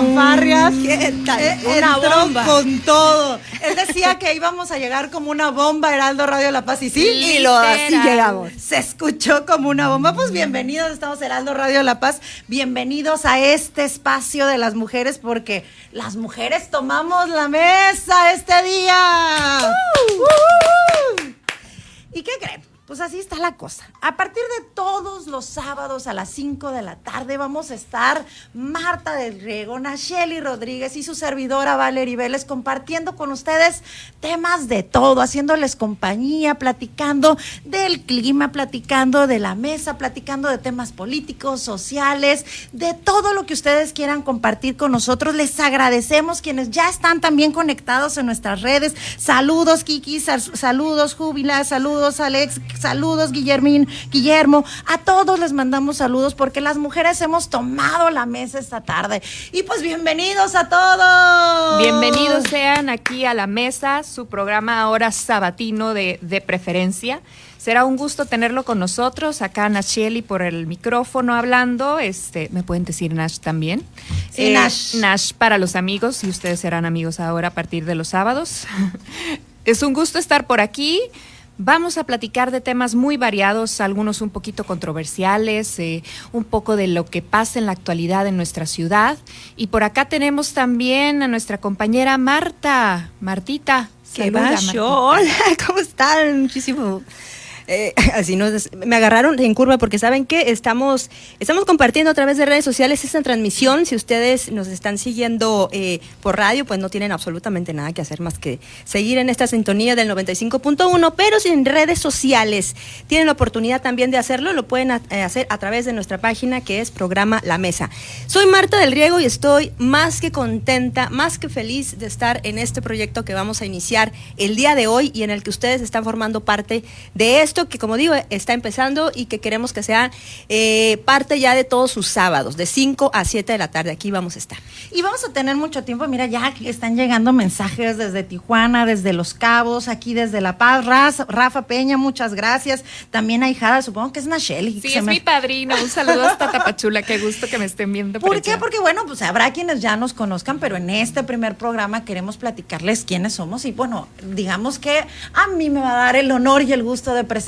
fanfarrias. ¿Qué tal? eh, Una entró bomba. con todo. Él decía que íbamos a llegar como una bomba Heraldo Radio La Paz y sí, Y lo así Literal. llegamos. se escuchó como una bomba. Pues bienvenidos, estamos Heraldo Radio La Paz. Bienvenidos a este espacio de las mujeres porque las mujeres tomamos la mesa este día. Uh-huh. ¿Y qué creen? Pues así está la cosa. A partir de todos los sábados a las 5 de la tarde vamos a estar Marta del Riego, Nacheli Rodríguez y su servidora Valerie Vélez compartiendo con ustedes temas de todo, haciéndoles compañía, platicando del clima, platicando de la mesa, platicando de temas políticos, sociales, de todo lo que ustedes quieran compartir con nosotros. Les agradecemos quienes ya están también conectados en nuestras redes. Saludos, Kiki, sal- saludos, Júbila, saludos, Alex, saludos, Guillermín, Guillermo. A todos les mandamos saludos porque las mujeres hemos tomado la mesa esta tarde. Y pues bienvenidos a todos. Bienvenidos sean aquí a la mesa, su programa ahora sabatino de, de preferencia. Será un gusto tenerlo con nosotros, acá Nacheli por el micrófono hablando. Este, me pueden decir Nash también. Sí, Nash. Nash para los amigos, y ustedes serán amigos ahora a partir de los sábados. es un gusto estar por aquí. Vamos a platicar de temas muy variados, algunos un poquito controversiales, eh, un poco de lo que pasa en la actualidad en nuestra ciudad. Y por acá tenemos también a nuestra compañera Marta. Martita. ¿Qué saluda, Martita. Hola, ¿cómo están? Muchísimo. Eh, así nos, me agarraron en curva porque saben que estamos, estamos compartiendo a través de redes sociales esta transmisión. Si ustedes nos están siguiendo eh, por radio, pues no tienen absolutamente nada que hacer más que seguir en esta sintonía del 95.1. Pero si en redes sociales tienen la oportunidad también de hacerlo, lo pueden eh, hacer a través de nuestra página que es programa La Mesa. Soy Marta del Riego y estoy más que contenta, más que feliz de estar en este proyecto que vamos a iniciar el día de hoy y en el que ustedes están formando parte de esto que, como digo, está empezando y que queremos que sea eh, parte ya de todos sus sábados, de 5 a 7 de la tarde. Aquí vamos a estar. Y vamos a tener mucho tiempo. Mira, ya están llegando mensajes desde Tijuana, desde Los Cabos, aquí desde La Paz. Rafa Peña, muchas gracias. También a Hijada, supongo que es Nacheli. Sí, es me- mi padrino. Un saludo hasta Tapachula. Qué gusto que me estén viendo. ¿Por por qué? allá. Porque bueno, pues habrá quienes ya nos conozcan, pero en este primer programa queremos platicarles quiénes somos y bueno, digamos que a mí me va a dar el honor y el gusto de presentar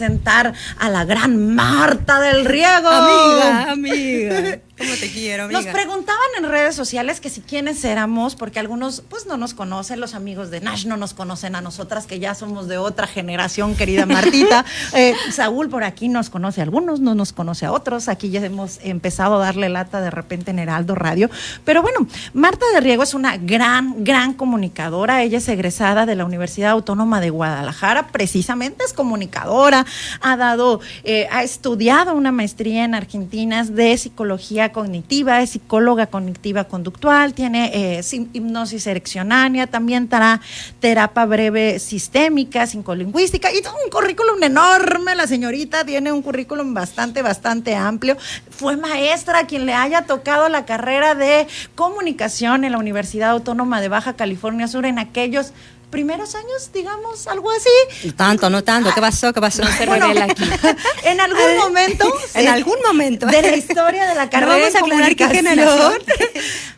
a la gran Marta del Riego. amiga. ¿Cómo te quiero, Nos preguntaban en redes sociales que si quiénes éramos, porque algunos pues no nos conocen, los amigos de Nash no nos conocen a nosotras, que ya somos de otra generación, querida Martita. Eh, Saúl por aquí nos conoce a algunos, no nos conoce a otros. Aquí ya hemos empezado a darle lata de repente en Heraldo Radio. Pero bueno, Marta de Riego es una gran, gran comunicadora. Ella es egresada de la Universidad Autónoma de Guadalajara, precisamente es comunicadora, ha dado, eh, ha estudiado una maestría en Argentina de psicología cognitiva, es psicóloga cognitiva conductual, tiene eh, hipnosis ereccionánea, también tra- terapia breve sistémica, psicolingüística y todo un currículum enorme. La señorita tiene un currículum bastante, bastante amplio. Fue maestra quien le haya tocado la carrera de comunicación en la Universidad Autónoma de Baja California Sur en aquellos primeros años, digamos, algo así. Tanto, no tanto. ¿Qué pasó? ¿Qué pasó? No se Bueno, revela aquí. en algún momento. En algún momento. De la historia de la No carrera vamos de a aclarar qué generación.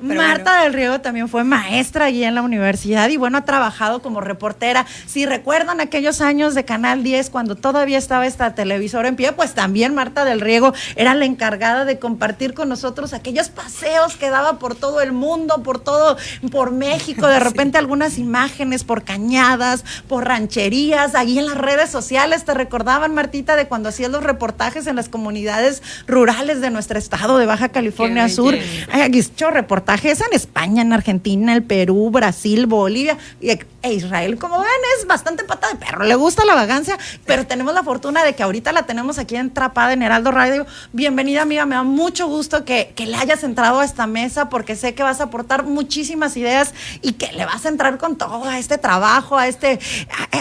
Marta del Riego también fue maestra allí en la universidad y bueno, ha trabajado como reportera. Si recuerdan aquellos años de Canal 10 cuando todavía estaba esta televisora en pie, pues también Marta del Riego era la encargada de compartir con nosotros aquellos paseos que daba por todo el mundo, por todo, por México, de repente algunas imágenes por cañadas, por rancherías, ahí en las redes sociales, te recordaban, Martita, de cuando hacías los reportajes en las comunidades rurales de nuestro estado de Baja California Qué Sur. Hay aquí hecho reportajes en España, en Argentina, el Perú, Brasil, Bolivia y e Israel. Como ven, es bastante pata de perro. Le gusta la vagancia, pero tenemos la fortuna de que ahorita la tenemos aquí entrapada en Heraldo Radio. Bienvenida, amiga. Me da mucho gusto que, que le hayas entrado a esta mesa porque sé que vas a aportar muchísimas ideas y que le vas a entrar con todo a este trabajo trabajo, a este,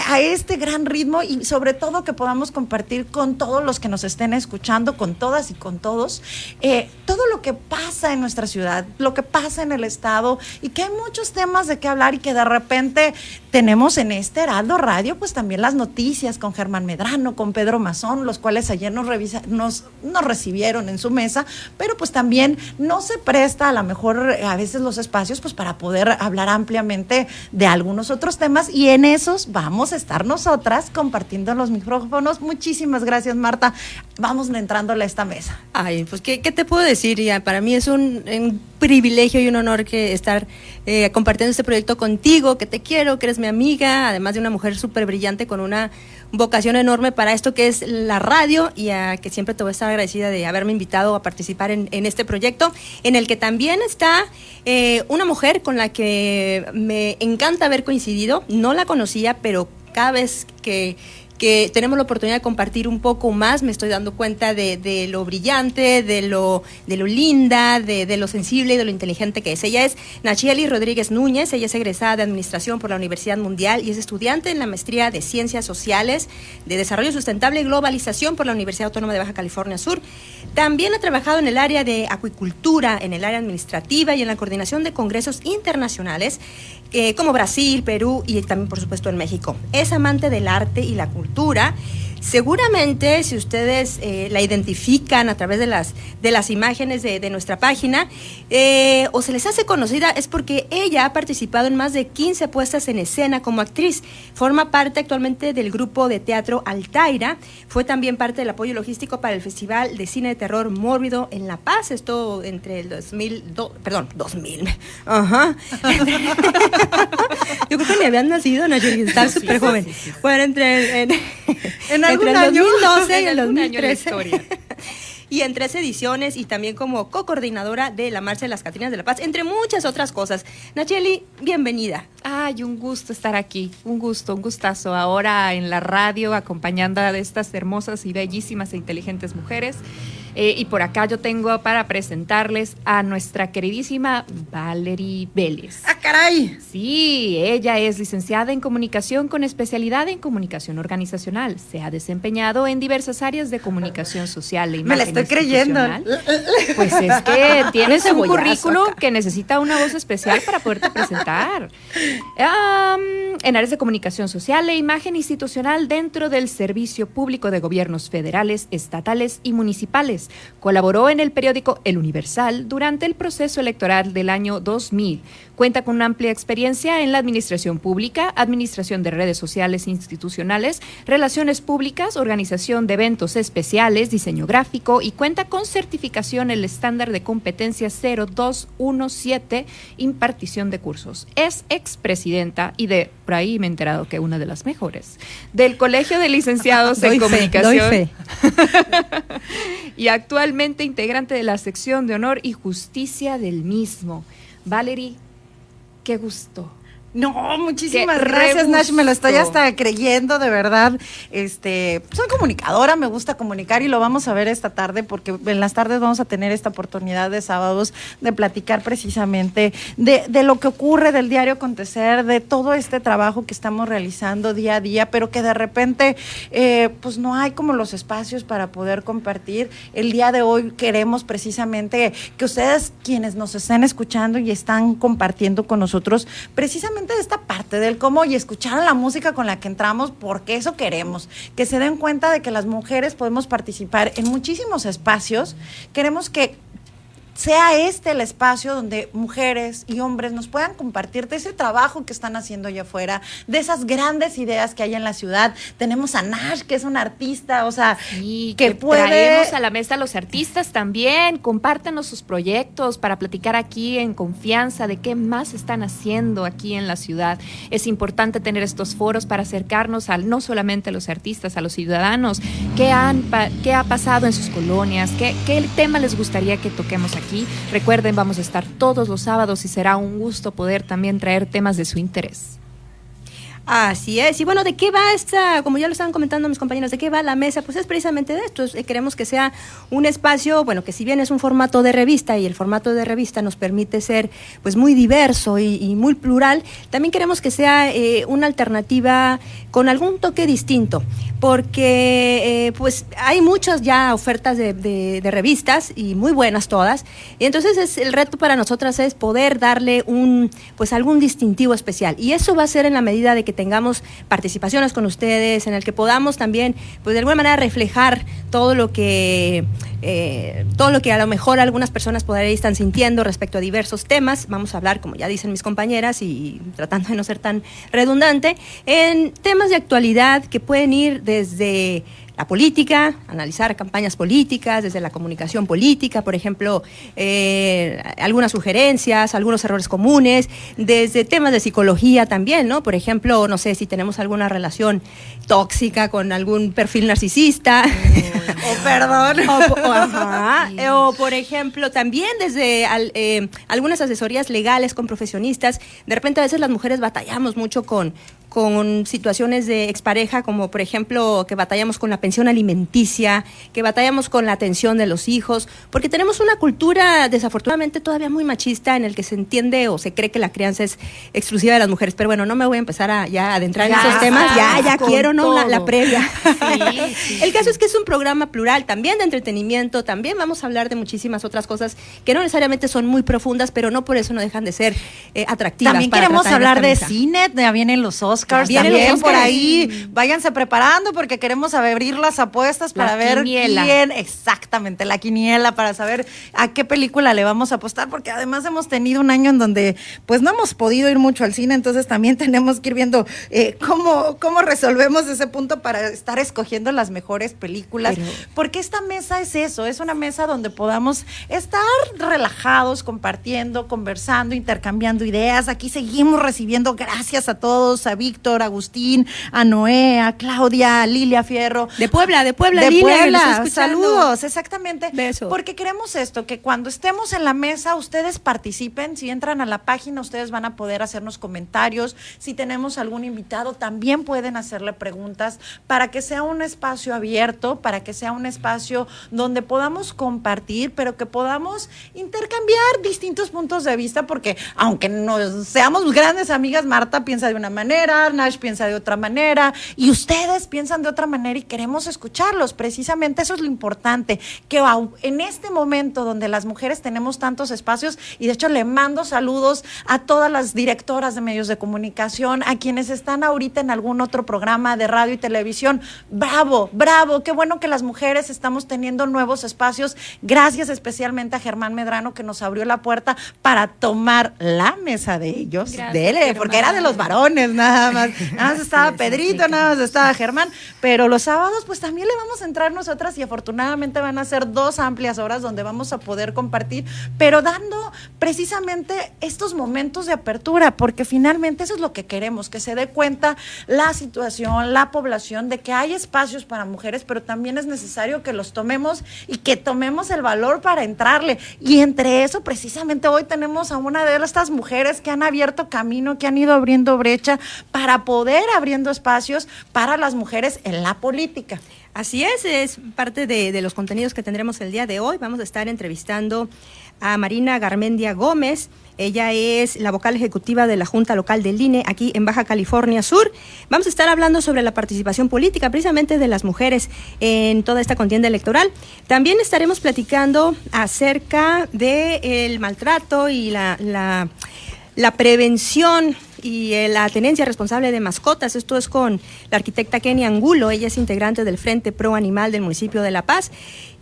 a, este gran ritmo y sobre todo que podamos compartir con todos los que nos estén escuchando, con todas y con todos, eh, todo lo que pasa en nuestra ciudad, lo que pasa en el estado y que hay muchos temas de qué hablar y que de repente tenemos en este Heraldo Radio, pues también las noticias con Germán Medrano, con Pedro Mazón, los cuales ayer nos, revisa, nos, nos recibieron en su mesa, pero pues también no se presta a lo mejor a veces los espacios pues para poder hablar ampliamente de algunos otros temas y en esos vamos a estar nosotras compartiendo los micrófonos. Muchísimas gracias Marta. Vamos entrándole a esta mesa. Ay, pues qué, te puedo decir, ya para mí es un, privilegio y un honor que estar eh, compartiendo este proyecto contigo, que te quiero, que eres mi amiga, además de una mujer súper brillante con una vocación enorme para esto que es la radio y a que siempre te voy a estar agradecida de haberme invitado a participar en, este proyecto, en el que también está eh, una mujer con la que me encanta haber coincidido. No la conocía, pero cada vez que que tenemos la oportunidad de compartir un poco más, me estoy dando cuenta de, lo brillante, de lo, de lo linda, de, lo sensible y de lo inteligente que es. Ella es Nachieli Rodríguez Núñez, ella es egresada de Administración por la Universidad Mundial y es estudiante en la maestría de Ciencias Sociales, de Desarrollo Sustentable y Globalización por la Universidad Autónoma de Baja California Sur. También ha trabajado en el área de acuicultura, en el área administrativa y en la coordinación de congresos internacionales eh, como Brasil, Perú y también por supuesto en México. Es amante del arte y la cultura cultura Seguramente, si ustedes eh, la identifican a través de las, de las imágenes de, nuestra página, eh, o se les hace conocida, es porque ella ha participado en más de 15 puestas en escena como actriz. Forma parte actualmente del grupo de teatro Altaira. Fue también parte del apoyo logístico para el Festival de Cine de Terror Mórbido en La Paz. Esto entre el 2000, perdón, 2000. Ajá. Yo creo que le habían nacido, Nayeli, está súper joven. Bueno, entre... En, en entre el 2012 y el 2013. y en tres ediciones y también como co-coordinadora de la Marcha de las Catrinas de la Paz, entre muchas otras cosas. Nacheli, bienvenida. Ay, un gusto estar aquí, un gusto, un gustazo. Ahora en la radio acompañando a estas hermosas y bellísimas e inteligentes mujeres. Eh, y por acá yo tengo para presentarles a nuestra queridísima Valerie Vélez. ¡Ah, caray! Sí, ella es licenciada en comunicación con especialidad en comunicación organizacional. Se ha desempeñado en diversas áreas de comunicación social e Me la estoy creyendo. Pues es que tienes un currículo que necesita una voz especial para poderte presentar. en áreas de comunicación social e imagen institucional dentro del servicio público de gobiernos federales, estatales y municipales Colaboró en el periódico El Universal durante el proceso electoral del año 2000. Cuenta con una amplia experiencia en la administración pública, administración de redes sociales institucionales, relaciones públicas, organización de eventos especiales, diseño gráfico y cuenta con certificación en el estándar de competencia 0217, impartición de cursos. Es expresidenta y de, por ahí me he enterado que una de las mejores, del Colegio de Licenciados en Comunicación. y actualmente integrante de la sección de honor y justicia del mismo. Valerie, qué gusto no, muchísimas gracias, Nash. Me lo estoy hasta creyendo, de verdad. Este, soy comunicadora, me gusta comunicar y lo vamos a ver esta tarde porque en las tardes vamos a tener esta oportunidad de sábados de platicar precisamente de, de lo que ocurre del diario acontecer, de todo este trabajo que estamos realizando día a día, pero que de repente, eh, pues no hay como los espacios para poder compartir. El día de hoy queremos precisamente que ustedes, quienes nos estén escuchando y están compartiendo con nosotros, precisamente de esta parte del cómo y escuchar la música con la que entramos, porque eso queremos, que se den cuenta de que las mujeres podemos participar en muchísimos espacios. Queremos que sea este el espacio donde mujeres y hombres nos puedan compartir de ese trabajo que están haciendo allá afuera, de esas grandes ideas que hay en la ciudad. Tenemos a Nash, que es un artista, o sea, que, que puede... traemos a la mesa a los artistas también, compártenos sus proyectos para platicar aquí en confianza de qué más están haciendo aquí en la ciudad. Es importante tener estos foros para acercarnos al no solamente a los artistas, a los ciudadanos, qué, han, qué ha pasado en sus colonias, qué, qué tema les gustaría que toquemos aquí Recuerden, vamos a estar todos los sábados y será un gusto poder también traer temas de su interés. Así es. Y bueno, ¿de qué va esta, como ya lo estaban comentando mis compañeros, de qué va la mesa? Pues es precisamente de esto. Eh, queremos que sea un espacio, bueno, que si bien es un formato de revista y el formato de revista nos permite ser pues muy diverso y, muy plural, también queremos que sea eh, una alternativa con algún toque distinto, porque eh, pues hay muchas ya ofertas de, de, revistas y muy buenas todas. Y entonces es, el reto para nosotras es poder darle un pues algún distintivo especial. Y eso va a ser en la medida de que tengamos participaciones con ustedes, en el que podamos también, pues de alguna manera reflejar todo lo que eh, todo lo que a lo mejor algunas personas por ahí están sintiendo respecto a diversos temas. Vamos a hablar, como ya dicen mis compañeras, y tratando de no ser tan redundante, en temas de actualidad que pueden ir desde la política, analizar campañas políticas, desde la comunicación política, por ejemplo, eh, algunas sugerencias, algunos errores comunes, desde temas de psicología también, ¿no? Por ejemplo, no sé si tenemos alguna relación tóxica con algún perfil narcisista. o perdón. O, por ejemplo, también desde eh, algunas asesorías legales con profesionistas. De repente a veces las mujeres batallamos mucho con, con situaciones de expareja, como por ejemplo que batallamos con la pensión alimenticia, que batallamos con la atención de los hijos, porque tenemos una cultura desafortunadamente todavía muy machista en el que se entiende o se cree que la crianza es exclusiva de las mujeres. Pero bueno, no me voy a empezar a ya adentrar en esos temas, ya, ya quiero, ¿no? La, previa. el caso es que es un programa plural, también de entretenimiento, también vamos a hablar de muchísimas otras cosas que no necesariamente son muy profundas, pero no por eso no dejan de ser eh, atractivas. También queremos hablar de cine, ya vienen los Oscars también por ahí. Váyanse preparando porque queremos abrir las apuestas para ver quién, exactamente, la quiniela, para saber a qué película le vamos a apostar, porque además hemos tenido un año en donde pues no hemos podido ir mucho al cine, entonces también tenemos que ir viendo eh, cómo, cómo resolvemos ese punto para estar escogiendo las mejores películas, porque esta mesa es eso, es una mesa donde podamos estar relajados, compartiendo, conversando, intercambiando ideas. Aquí seguimos recibiendo gracias a todos, a Víctor, Agustín, a Noé, a Claudia, a Lilia Fierro. De Puebla, de Puebla, de Puebla. Saludos, exactamente. Porque queremos esto, que cuando estemos en la mesa ustedes participen. Si entran a la página, ustedes van a poder hacernos comentarios. Si tenemos algún invitado, también pueden hacerle preguntas para que sea un espacio abierto, para que sea un espacio donde podamos compartir, pero que podamos intercambiar distintos puntos de vista, porque aunque no seamos grandes amigas, Marta piensa de una manera, Nash piensa de otra manera y ustedes piensan de otra manera y queremos escucharlos. Precisamente eso es lo importante, que en este momento donde las mujeres tenemos tantos espacios y de hecho le mando saludos a todas las directoras de medios de comunicación, a quienes están ahorita en algún otro programa de radio y televisión. Bravo, bravo, qué bueno que las mujeres estamos teniendo nuevos espacios. Gracias especialmente a Germán Medrano que nos abrió la puerta para tomar la mesa de ellos, dele, porque era de los varones, nada nada más, estaba Pedrito, nada más estaba Germán, pero los sábados pues también le vamos a entrar nosotras y afortunadamente van a ser dos amplias horas donde vamos a poder compartir, pero dando precisamente estos momentos de apertura, porque finalmente eso es lo que queremos, que se dé cuenta la situación, la población de que hay espacios para mujeres, pero también es necesario que los tomemos y que tomemos el valor para entrarle. Y entre eso, precisamente hoy tenemos a una de estas mujeres que han abierto camino, que han ido abriendo brecha para poder abriendo espacios para las mujeres en la política. Así es, es parte de, los contenidos que tendremos el día de hoy. Vamos a estar entrevistando a Marina Garmendia Gómez. Ella es la vocal ejecutiva de la Junta Local del INE aquí en Baja California Sur. Vamos a estar hablando sobre la participación política precisamente de las mujeres en toda esta contienda electoral. También estaremos platicando acerca del maltrato y la, la prevención y eh, la tenencia responsable de mascotas. Esto es con la arquitecta Kenny Angulo, ella es integrante del Frente Pro Animal del municipio de La Paz.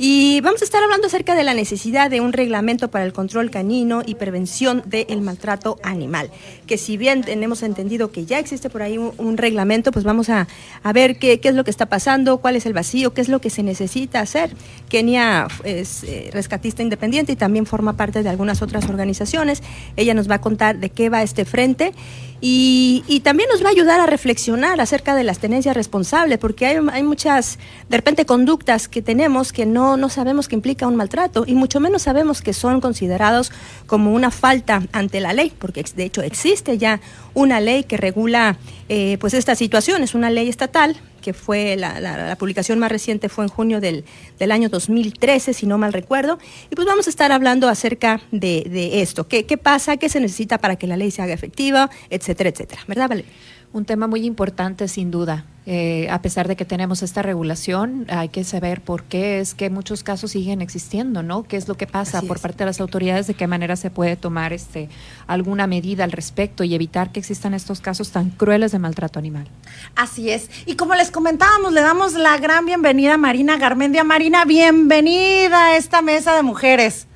Y vamos a estar hablando acerca de la necesidad de un reglamento para el control canino y prevención del maltrato animal. Que si bien tenemos entendido que ya existe por ahí un, reglamento, pues vamos a, ver qué, es lo que está pasando, cuál es el vacío, qué es lo que se necesita hacer. Kenia es eh, rescatista independiente y también forma parte de algunas otras organizaciones. Ella nos va a contar de qué va este frente Y, también nos va a ayudar a reflexionar acerca de las tenencias responsables, porque hay, hay, muchas, de repente, conductas que tenemos que no, no sabemos que implica un maltrato y mucho menos sabemos que son considerados como una falta ante la ley, porque de hecho existe ya una ley que regula eh, pues esta situación, es una ley estatal que fue la, publicación más reciente fue en junio del, año 2013, si no mal recuerdo. Y pues vamos a estar hablando acerca de, esto. ¿Qué, ¿Qué, pasa? ¿Qué se necesita para que la ley se haga efectiva? Etcétera, etcétera. ¿Verdad, Valeria? Un tema muy importante, sin duda. Eh, a pesar de que tenemos esta regulación, hay que saber por qué es que muchos casos siguen existiendo, ¿no? ¿Qué es lo que pasa por parte de las autoridades? ¿De qué manera se puede tomar este alguna medida al respecto y evitar que existan estos casos tan crueles de maltrato animal? Así es. Y como les comentábamos, le damos la gran bienvenida a Marina Garmendia. Marina, bienvenida a esta mesa de mujeres.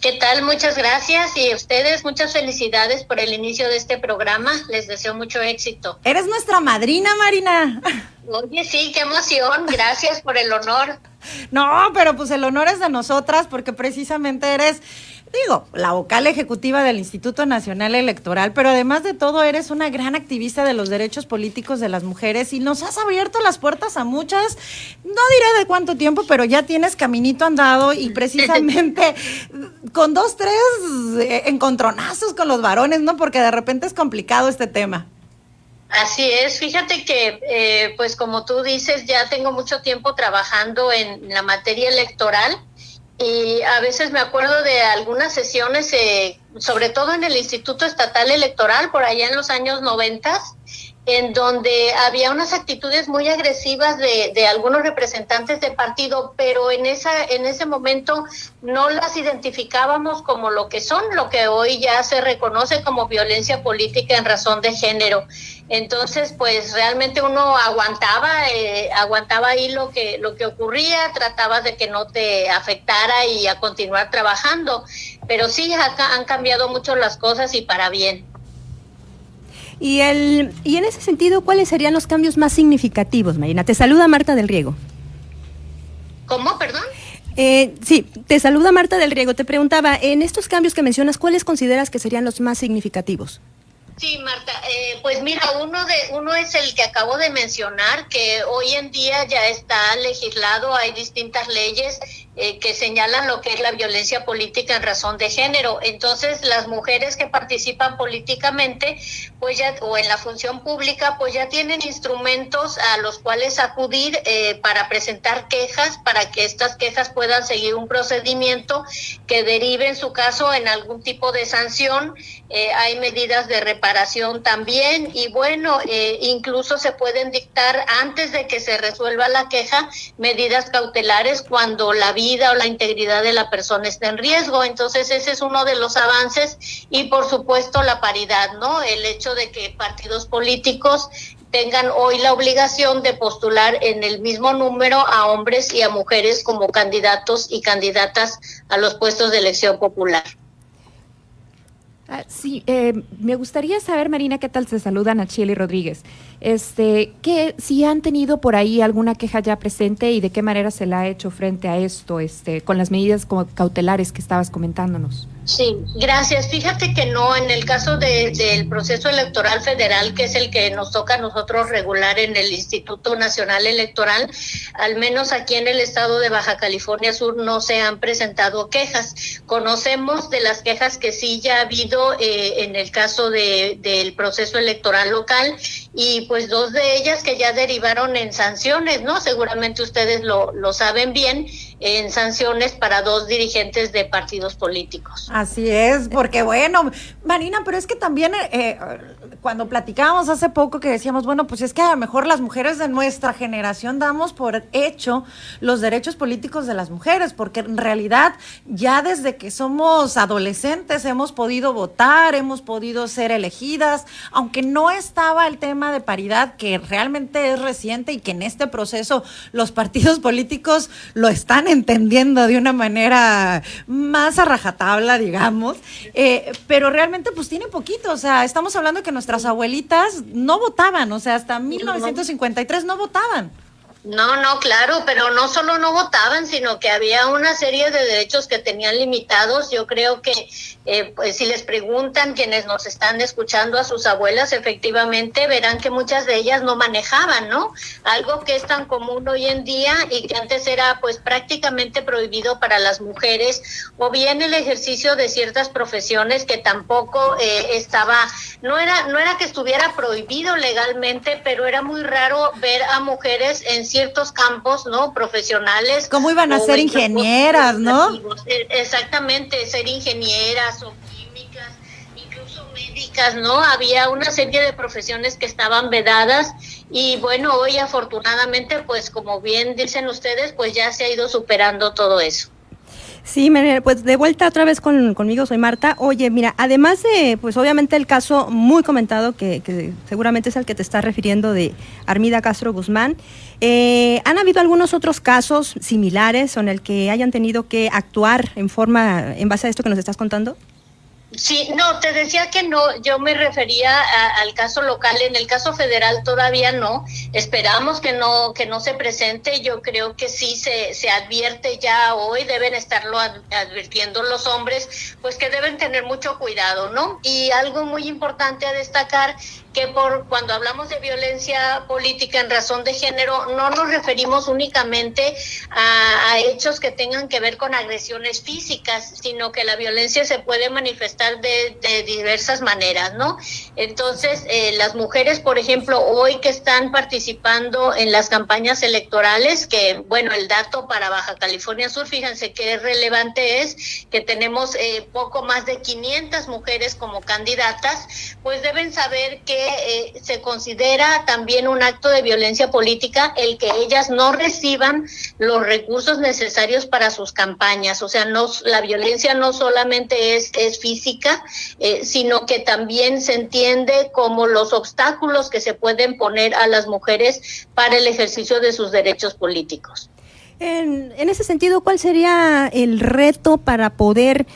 ¿Qué tal? Muchas gracias y a ustedes muchas felicidades por el inicio de este programa. Les deseo mucho éxito. Eres nuestra madrina, Marina. Oye, sí, qué emoción. Gracias por el honor. No, pero pues el honor es de nosotras porque precisamente eres digo, la vocal ejecutiva del Instituto Nacional Electoral, pero además de todo eres una gran activista de los derechos políticos de las mujeres y nos has abierto las puertas a muchas, no diré de cuánto tiempo, pero ya tienes caminito andado y precisamente con dos, tres eh, encontronazos con los varones, ¿no? Porque de repente es complicado este tema. Así es, fíjate que, eh, pues como tú dices, ya tengo mucho tiempo trabajando en la materia electoral y a veces me acuerdo de algunas sesiones, eh, sobre todo en el Instituto Estatal Electoral, por allá en los años noventas, en donde había unas actitudes muy agresivas de, algunos representantes de partido, pero en esa en ese momento no las identificábamos como lo que son, lo que hoy ya se reconoce como violencia política en razón de género. Entonces, pues realmente uno aguantaba, eh, aguantaba ahí lo que lo que ocurría, trataba de que no te afectara y a continuar trabajando. Pero sí, han cambiado mucho las cosas y para bien. Y, el, y en ese sentido, ¿cuáles serían los cambios más significativos, Marina? Te saluda Marta del Riego. ¿Cómo, perdón? Eh, sí, te saluda Marta del Riego. Te preguntaba, en estos cambios que mencionas, ¿cuáles consideras que serían los más significativos? Sí, Marta, eh, pues mira, uno de uno es el que acabo de mencionar, que hoy en día ya está legislado, hay distintas leyes eh, que señalan lo que es la violencia política en razón de género. Entonces, las mujeres que participan políticamente, pues ya o en la función pública, pues ya tienen instrumentos a los cuales acudir eh, para presentar quejas, para que estas quejas puedan seguir un procedimiento que derive en su caso en algún tipo de sanción. Hay medidas de reparación también y bueno, eh, incluso se pueden dictar antes de que se resuelva la queja medidas cautelares cuando la vida o la integridad de la persona está en riesgo. Entonces ese es uno de los avances y por supuesto la paridad, ¿no? El hecho de que partidos políticos tengan hoy la obligación de postular en el mismo número a hombres y a mujeres como candidatos y candidatas a los puestos de elección popular. Ah, sí, eh, me gustaría saber, Marina, qué tal se saludan a Chile Rodríguez. Este, que si han tenido por ahí alguna queja ya presente y de qué manera se la ha hecho frente a esto, este, con las medidas como cautelares que estabas comentándonos. Sí, gracias. Fíjate que no, en el caso del proceso electoral federal, que es el que nos toca a nosotros regular en el Instituto Nacional Electoral, al menos aquí en el estado de Baja California Sur no se han presentado quejas. Conocemos de las quejas que sí ya ha habido eh, en el caso de, del proceso electoral local y pues dos de ellas que ya derivaron en sanciones, ¿no? Seguramente ustedes lo, lo saben bien en sanciones para dos dirigentes de partidos políticos. Así es, porque bueno, Marina, pero es que también eh, cuando platicábamos hace poco que decíamos, bueno, pues es que a lo mejor las mujeres de nuestra generación damos por hecho los derechos políticos de las mujeres, porque en realidad ya desde que somos adolescentes hemos podido votar, hemos podido ser elegidas, aunque no estaba el tema de paridad que realmente es reciente y que en este proceso los partidos políticos lo están entendiendo de una manera más a rajatabla, digamos, eh, pero realmente pues tiene poquito, o sea, estamos hablando que nuestras abuelitas no votaban, o sea, hasta 1953 no votaban. No, no, claro, pero no solo no votaban, sino que había una serie de derechos que tenían limitados. Yo creo que eh, pues si les preguntan quienes nos están escuchando a sus abuelas, efectivamente verán que muchas de ellas no manejaban, ¿no? Algo que es tan común hoy en día y que antes era pues prácticamente prohibido para las mujeres, o bien el ejercicio de ciertas profesiones que tampoco eh, estaba, no era, no era que estuviera prohibido legalmente, pero era muy raro ver a mujeres en ciertos campos, ¿no? Profesionales. ¿Cómo iban a ser ingenieras, no? E, exactamente, ser ingenieras o químicas, incluso médicas, ¿no? Había una serie de profesiones que estaban vedadas y bueno, hoy afortunadamente, pues como bien dicen ustedes, pues ya se ha ido superando todo eso. Sí, pues de vuelta otra vez con, conmigo, soy Marta. Oye, mira, además de, pues obviamente el caso muy comentado, que, seguramente es al que te estás refiriendo de Armida Castro Guzmán, eh, ¿han habido algunos otros casos similares en el que hayan tenido que actuar en forma, en base a esto que nos estás contando? Sí, no, te decía que no, yo me refería al caso local, en el caso federal todavía no, esperamos que no, que no se presente, yo creo que sí se, se advierte ya hoy, deben estarlo advirtiendo los hombres, pues que deben tener mucho cuidado, ¿no? Y algo muy importante a destacar que por cuando hablamos de violencia política en razón de género no nos referimos únicamente a, hechos que tengan que ver con agresiones físicas, sino que la violencia se puede manifestar de, diversas maneras, ¿no? Entonces, eh, las mujeres, por ejemplo, hoy que están participando en las campañas electorales, que bueno, el dato para Baja California Sur, fíjense qué relevante es que tenemos eh, poco más de 500 mujeres como candidatas, pues deben saber que eh, se considera también un acto de violencia política el que ellas no reciban los recursos necesarios para sus campañas. O sea, no, la violencia no solamente es, es física, eh, sino que también se entiende como los obstáculos que se pueden poner a las mujeres para el ejercicio de sus derechos políticos. En, en ese sentido, ¿cuál sería el reto para poder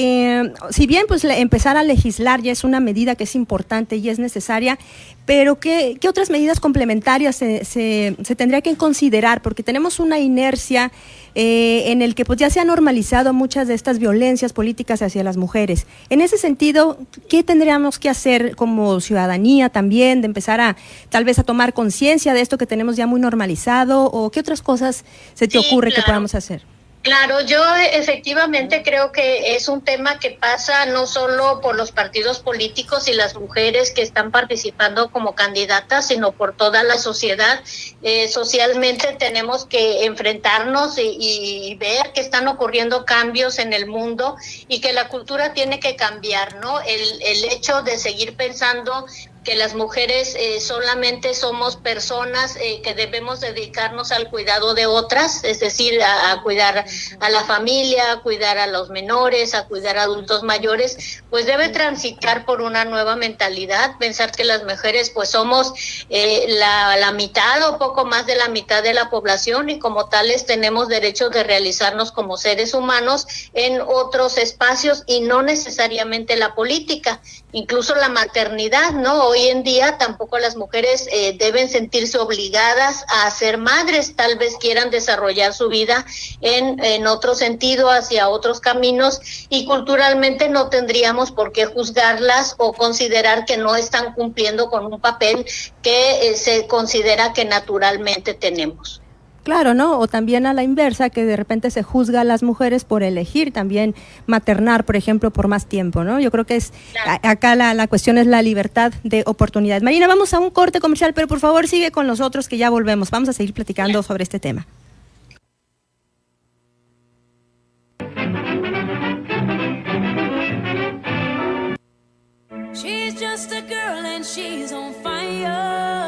eh, si bien pues empezar a legislar ya es una medida que es importante y es necesaria, pero ¿qué, otras medidas complementarias se, se, tendría que considerar? Porque tenemos una inercia eh, en el que pues ya se ha normalizado muchas de estas violencias políticas hacia las mujeres. En ese sentido, ¿qué tendríamos que hacer como ciudadanía también de empezar a tal vez a tomar conciencia de esto que tenemos ya muy normalizado o qué otras cosas se te ocurre que podamos hacer? Claro, yo efectivamente creo que es un tema que pasa no solo por los partidos políticos y las mujeres que están participando como candidatas, sino por toda la sociedad. Eh, socialmente tenemos que enfrentarnos y, y, ver que están ocurriendo cambios en el mundo y que la cultura tiene que cambiar, ¿no? El, el hecho de seguir pensando que las mujeres eh, solamente somos personas eh, que debemos dedicarnos al cuidado de otras, es decir, a, cuidar a la familia, a cuidar a los menores, a cuidar a adultos mayores, pues debe transitar por una nueva mentalidad, pensar que las mujeres pues somos eh, la, la mitad o poco más de la mitad de la población y como tales tenemos derecho de realizarnos como seres humanos en otros espacios y no necesariamente la política, incluso la maternidad, ¿no? Hoy en día tampoco las mujeres eh, deben sentirse obligadas a ser madres, tal vez quieran desarrollar su vida en, en otro sentido, hacia otros caminos, y culturalmente no tendríamos por qué juzgarlas o considerar que no están cumpliendo con un papel que eh, se considera que naturalmente tenemos. Claro, ¿no? O también a la inversa, que de repente se juzga a las mujeres por elegir también maternar, por ejemplo, por más tiempo, ¿no? Yo creo que es acá la, la, cuestión es la libertad de oportunidad. Marina, vamos a un corte comercial, pero por favor sigue con nosotros que ya volvemos. Vamos a seguir platicando sobre este tema. She's just a girl and she's on fire.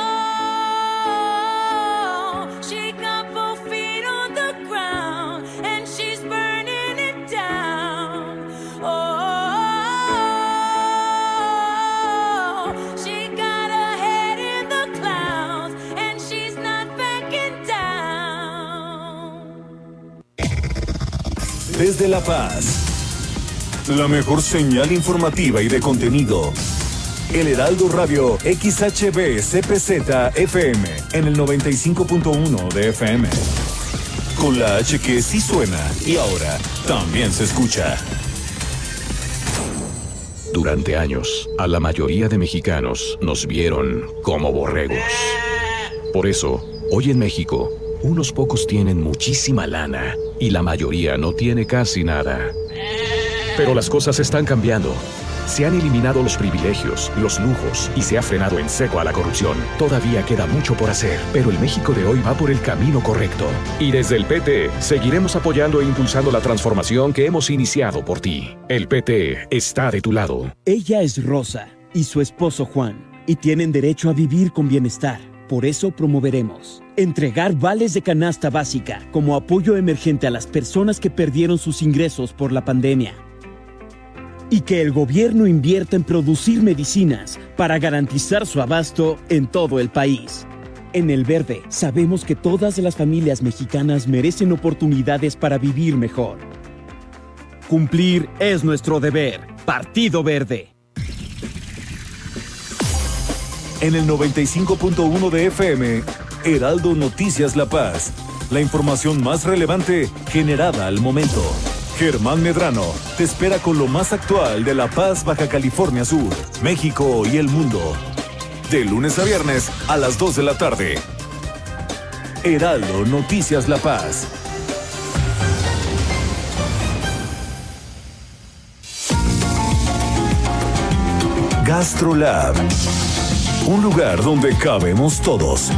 desde La Paz. La mejor señal informativa y de contenido. El Heraldo Radio XHB CPZ FM en el 95.1 de FM. Con la H que sí suena y ahora también se escucha. Durante años, a la mayoría de mexicanos nos vieron como borregos. Por eso, hoy en México, unos pocos tienen muchísima lana y la mayoría no tiene casi nada. Pero las cosas están cambiando. Se han eliminado los privilegios, los lujos y se ha frenado en seco a la corrupción. Todavía queda mucho por hacer, pero el México de hoy va por el camino correcto. Y desde el PT seguiremos apoyando e impulsando la transformación que hemos iniciado por ti. El PT está de tu lado. Ella es Rosa y su esposo Juan, y tienen derecho a vivir con bienestar. Por eso promoveremos entregar vales de canasta básica como apoyo emergente a las personas que perdieron sus ingresos por la pandemia y que el gobierno invierta en producir medicinas para garantizar su abasto en todo el país. En El Verde sabemos que todas las familias mexicanas merecen oportunidades para vivir mejor. Cumplir es nuestro deber. Partido Verde. En el 95.1 de FM, Heraldo Noticias La Paz. La información más relevante generada al momento. Germán Medrano te espera con lo más actual de La Paz, Baja California Sur, México y el mundo. De lunes a viernes a las 2 de la tarde. Heraldo Noticias La Paz. GastroLab. Un lugar donde cabemos todos.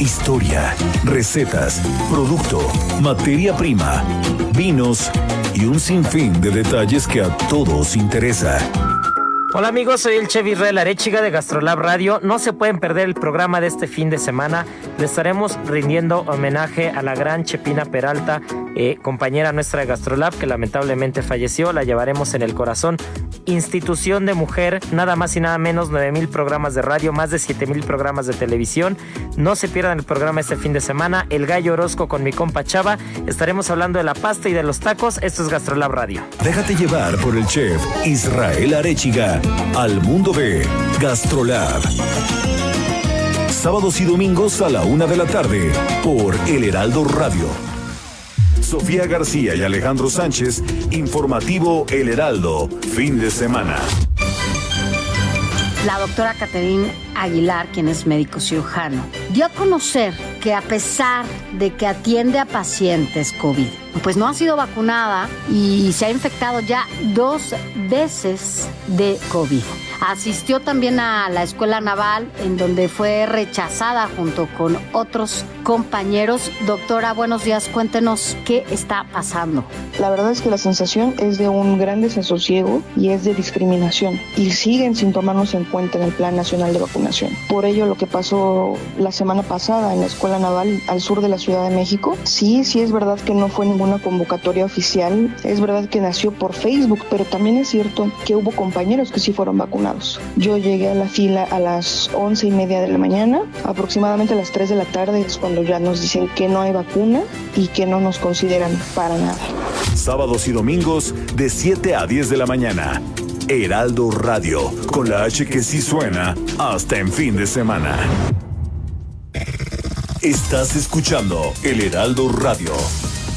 Historia, recetas, producto, materia prima, vinos y un sinfín de detalles que a todos interesa. Hola amigos, soy el Chef Israel Arechiga de Gastrolab Radio. No se pueden perder el programa de este fin de semana. Le estaremos rindiendo homenaje a la gran Chepina Peralta, eh, compañera nuestra de Gastrolab, que lamentablemente falleció. La llevaremos en el corazón. Institución de mujer, nada más y nada menos, 9000 programas de radio, más de 7000 programas de televisión. No se pierdan el programa este fin de semana. El Gallo Orozco con mi compa Chava. Estaremos hablando de la pasta y de los tacos. Esto es Gastrolab Radio. Déjate llevar por el chef Israel Arechiga al mundo de Gastrolab. Sábados y domingos a la una de la tarde por El Heraldo Radio. Sofía García y Alejandro Sánchez, informativo El Heraldo, fin de semana. La doctora Caterine Aguilar, quien es médico cirujano, dio a conocer que a pesar de que atiende a pacientes COVID, pues no ha sido vacunada y se ha infectado ya dos veces de COVID. Asistió también a la escuela naval en donde fue rechazada junto con otros compañeros. Doctora, buenos días, cuéntenos qué está pasando. La verdad es que la sensación es de un gran desasosiego y es de discriminación y siguen sin tomarnos en cuenta en el Plan Nacional de Vacunación. Por ello, lo que pasó la semana pasada en la Escuela Naval al sur de la Ciudad de México, sí, sí es verdad que no fue ninguna convocatoria oficial, es verdad que nació por Facebook, pero también es cierto que hubo compañeros que sí fueron vacunados. Yo llegué a la fila a las once y media de la mañana, aproximadamente a las 3 de la tarde es cuando ya nos dicen que no hay vacuna y que no nos consideran para nada. Sábados y domingos de 7 a 10 de la mañana. Heraldo Radio, con la H que sí suena hasta en fin de semana. Estás escuchando El Heraldo Radio.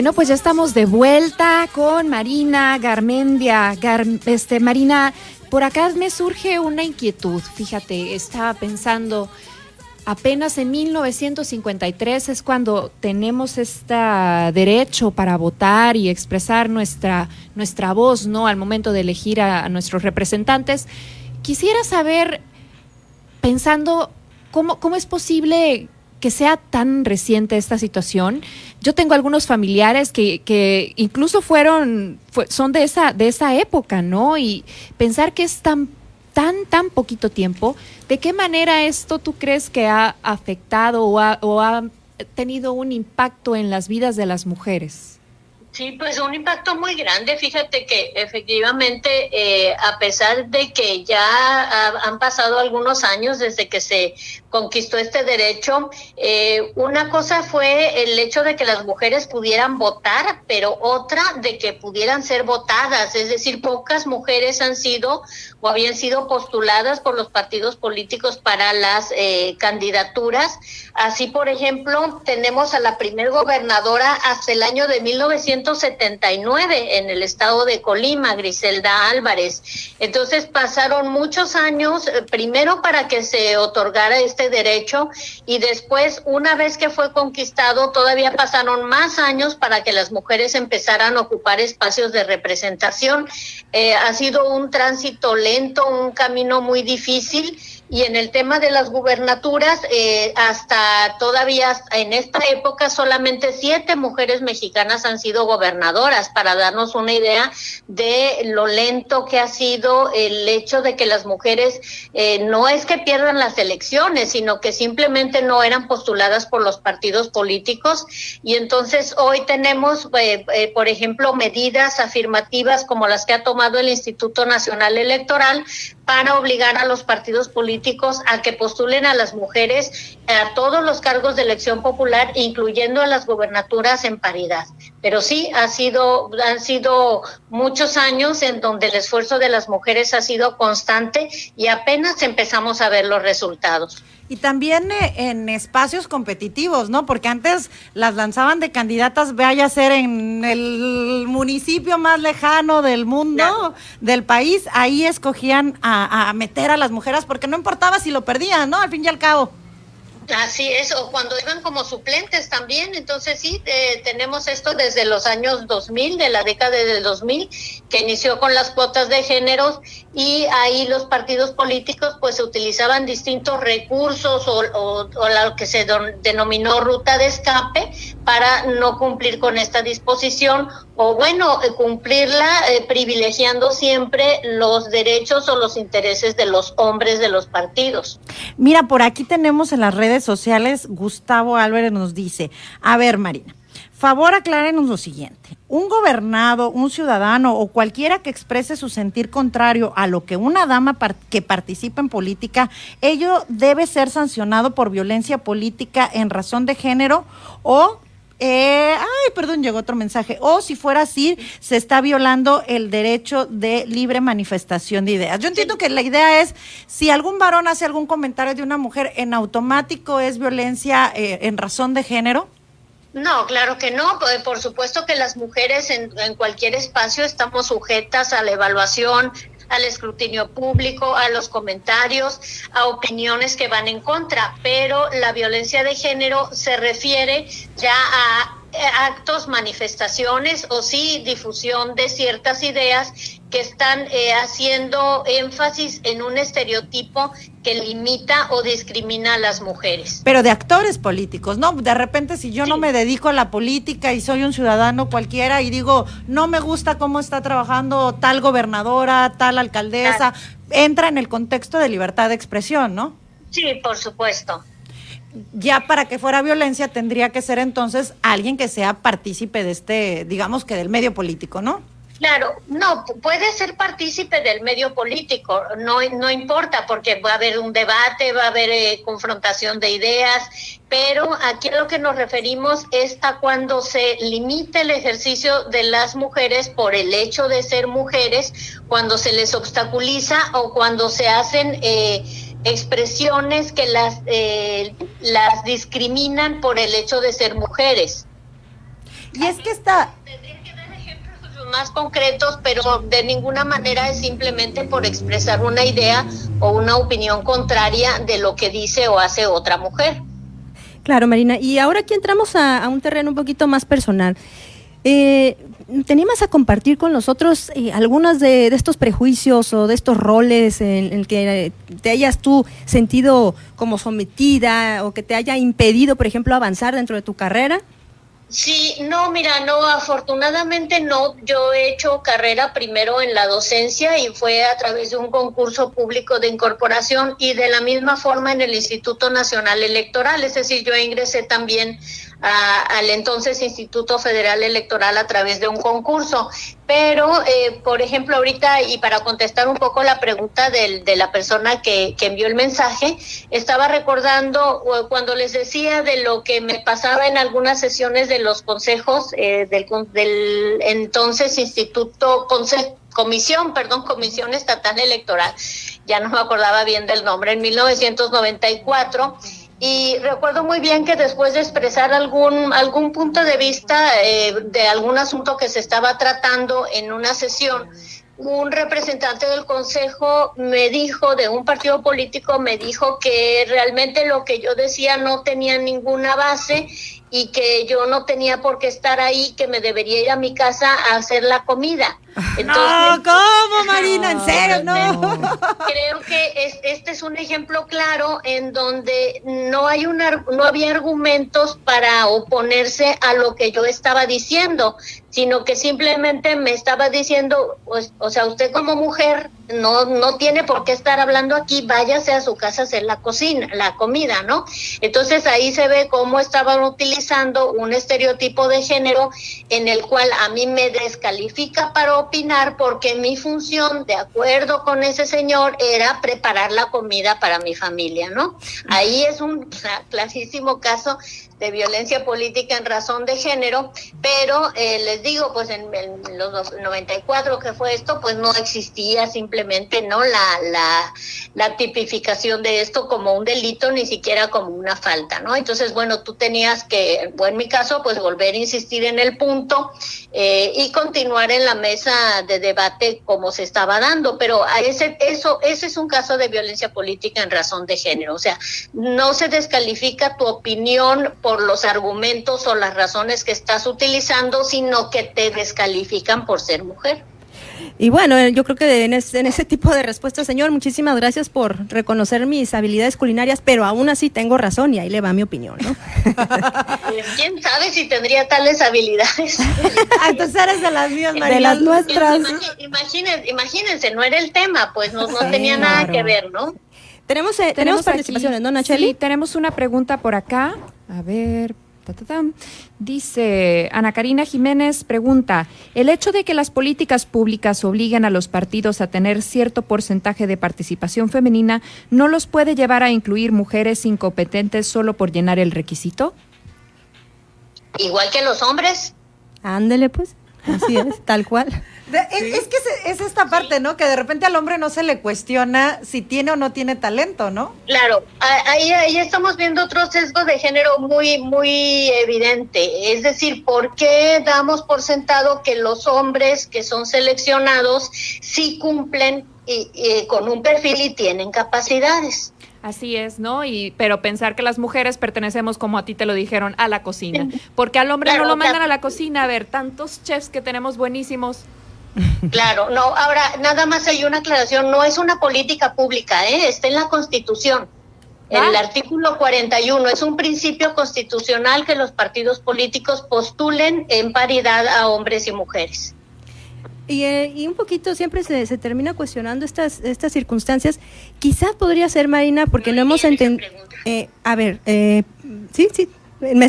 Bueno, pues ya estamos de vuelta con Marina Garmendia. este, Marina, por acá me surge una inquietud. Fíjate, estaba pensando, apenas en 1953 es cuando tenemos este derecho para votar y expresar nuestra, nuestra voz, ¿no? Al momento de elegir a nuestros representantes. Quisiera saber, pensando, ¿cómo, cómo es posible que sea tan reciente esta situación. Yo tengo algunos familiares que, incluso fueron, son de esa, de esa época, ¿no? Y pensar que es tan, tan, tan poquito tiempo, ¿de qué manera esto tú crees que ha afectado o ha tenido un impacto en las vidas de las mujeres? Sí, pues un impacto muy grande. Fíjate que efectivamente, eh, a pesar de que ya han pasado algunos años desde que se conquistó este derecho, eh, una cosa fue el hecho de que las mujeres pudieran votar, pero otra de que pudieran ser votadas. Es decir, pocas mujeres han sido o habían sido postuladas por los partidos políticos para las eh, candidaturas. Así, por ejemplo, tenemos a la primer gobernadora hasta el año de 1900 1979 en el estado de Colima, Griselda Álvarez. Entonces pasaron muchos años, eh, primero para que se otorgara este derecho y después, una vez que fue conquistado, todavía pasaron más años para que las mujeres empezaran a ocupar espacios de representación. Eh, ha sido un tránsito lento, un camino muy difícil y en el tema de las gubernaturas, eh, hasta todavía en esta época solamente siete mujeres mexicanas han sido gobernadoras, para darnos una idea de lo lento que ha sido el hecho de que las mujeres eh, no es que pierdan las elecciones, sino que simplemente no eran postuladas por los partidos políticos. Y entonces hoy tenemos, eh, por ejemplo, medidas afirmativas como las que ha tomado el Instituto Nacional Electoral para obligar a los partidos políticos a que postulen a las mujeres a todos los cargos de elección popular, incluyendo a las gobernaturas en paridad. Pero sí, ha sido, han sido muchos años en donde el esfuerzo de las mujeres ha sido constante y apenas empezamos a ver los resultados. Y también eh, en espacios competitivos, ¿no? Porque antes las lanzaban de candidatas, vaya a ser en el municipio más lejano del mundo, del país, ahí escogían a, a meter a las mujeres porque no importaba si lo perdían, ¿no? Al fin y al cabo. Así es, o cuando iban como suplentes también. Entonces sí, eh, tenemos esto desde los años 2000, de la década del 2000, que inició con las cuotas de género y ahí los partidos políticos pues utilizaban distintos recursos o, o, lo que se denominó ruta de escape para no cumplir con esta disposición o bueno, cumplirla eh, privilegiando siempre los derechos o los intereses de los hombres de los partidos. Mira, por aquí tenemos en las redes sociales, Gustavo Álvarez nos dice, a ver Marina, favor aclárenos lo siguiente, un gobernado, un ciudadano o cualquiera que exprese su sentir contrario a lo que una dama que participa en política, ello debe ser sancionado por violencia política en razón de género o eh, ay, perdón, llegó otro mensaje. O si fuera así, se está violando el derecho de libre manifestación de ideas. Yo entiendo que la idea es, si algún varón hace algún comentario de una mujer, en automático es violencia eh, en razón de género. No, claro que no. Por supuesto que las mujeres en, en, cualquier espacio estamos sujetas a la evaluación, al escrutinio público, a los comentarios, a opiniones que van en contra, pero la violencia de género se refiere ya a actos, manifestaciones o sí difusión de ciertas ideas que están eh, haciendo énfasis en un estereotipo que limita o discrimina a las mujeres. Pero de actores políticos, ¿no? De repente si yo no me dedico a la política y soy un ciudadano cualquiera y digo, no me gusta cómo está trabajando tal gobernadora, tal alcaldesa, entra en el contexto de libertad de expresión, ¿no? Sí, por supuesto ya para que fuera violencia tendría que ser entonces alguien que sea partícipe de este, digamos que del medio político, ¿no? Claro, no, puede ser partícipe del medio político, no, no importa, porque va a haber un debate, va a haber eh, confrontación de ideas, pero aquí a lo que nos referimos es a cuando se limita el ejercicio de las mujeres por el hecho de ser mujeres, cuando se les obstaculiza o cuando se hacen... Eh, expresiones que las, eh, las discriminan por el hecho de ser mujeres. Y es que está más concretos, pero de ninguna manera es simplemente por expresar una idea o una opinión contraria de lo que dice o hace otra mujer. Claro, Marina. Y ahora aquí entramos a, un terreno un poquito más personal. Eh, ¿Tenías a compartir con nosotros eh, algunos de, estos prejuicios o de estos roles en, el que te hayas tú sentido como sometida o que te haya impedido, por ejemplo, avanzar dentro de tu carrera? Sí, no, mira, no, afortunadamente no. Yo he hecho carrera primero en la docencia y fue a través de un concurso público de incorporación y de la misma forma en el Instituto Nacional Electoral. Es decir, yo ingresé también al entonces Instituto Federal Electoral a través de un concurso. Pero, eh, por ejemplo, ahorita, y para contestar un poco la pregunta del, de la persona que, que, envió el mensaje, estaba recordando cuando les decía de lo que me pasaba en algunas sesiones de los consejos eh, del, del entonces Instituto Comisión, perdón, Comisión Estatal Electoral, ya no me acordaba bien del nombre, en 1994 y recuerdo muy bien que después de expresar algún, algún punto de vista eh, de algún asunto que se estaba tratando en una sesión, un representante del consejo me dijo, de un partido político, me dijo que realmente lo que yo decía no tenía ninguna base y que yo no tenía por qué estar ahí, que me debería ir a mi casa a hacer la comida. No, ¿cómo, Marina? ¿En serio? No. Creo que este es un ejemplo claro en donde no, hay una, no había argumentos para oponerse a lo que yo estaba diciendo, sino que simplemente me estaba diciendo, pues, o sea, usted como mujer no, no tiene por qué estar hablando aquí, váyase a su casa a hacer la cocina, la comida, ¿no? Entonces ahí se ve cómo estaban utilizando un estereotipo de género en el cual a mí me descalifica para opinar porque mi función, de acuerdo con ese señor, era preparar la comida para mi familia, ¿no? Ahí es un clasísimo caso de violencia política en razón de género, pero eh, les digo, pues en, los 94 que fue esto, pues no existía simplemente no la, la, la, tipificación de esto como un delito, ni siquiera como una falta, ¿no? Entonces, bueno, tú tenías que, bueno, en mi caso, pues volver a insistir en el punto eh, y continuar en la mesa de debate como se estaba dando, pero a ese, eso, ese es un caso de violencia política en razón de género, o sea, no se descalifica tu opinión por los argumentos o las razones que estás utilizando, sino que te descalifican por ser mujer. Y bueno, eh, yo creo que en, ese tipo de respuesta, señor, muchísimas gracias por reconocer mis habilidades culinarias, pero aún así tengo razón y ahí le va mi opinión, ¿no? Pues, ¿Quién sabe si tendría tales habilidades? Ah, entonces eres de las mías, María. De las nuestras. Imagínense, imagínense, no era el tema, pues no, no tenía nada que ver, ¿no? Tenemos, eh, tenemos, participaciones, ¿no, Nacheli? Sí, tenemos una pregunta por acá. A ver, Dice Ana Karina Jiménez, pregunta, ¿el hecho de que las políticas públicas obliguen a los partidos a tener cierto porcentaje de participación femenina no los puede llevar a incluir mujeres incompetentes solo por llenar el requisito? Igual que los hombres. Ándele pues, así es, tal cual. Es que es, esta parte, ¿no? Que de repente al hombre no se le cuestiona si tiene o no tiene talento, ¿no? Claro, ahí, ahí estamos viendo otro sesgo de género muy, muy evidente. Es decir, ¿por qué damos por sentado que los hombres que son seleccionados sí cumplen con un perfil y tienen capacidades? Así es, ¿no? Y pero pensar que las mujeres pertenecemos como a ti te lo dijeron a la cocina, porque al hombre no lo mandan a la cocina, a ver, tantos chefs que tenemos buenísimos. Claro, no, ahora nada más hay una aclaración, no es una política pública, ¿eh? está en la Constitución. El ah. artículo 41 es un principio constitucional que los partidos políticos postulen en paridad a hombres y mujeres. Y, eh, y un poquito siempre se, se, termina cuestionando estas, estas circunstancias. Quizás podría ser, Marina, porque no, hemos entendido... Eh, a ver, eh, sí, sí,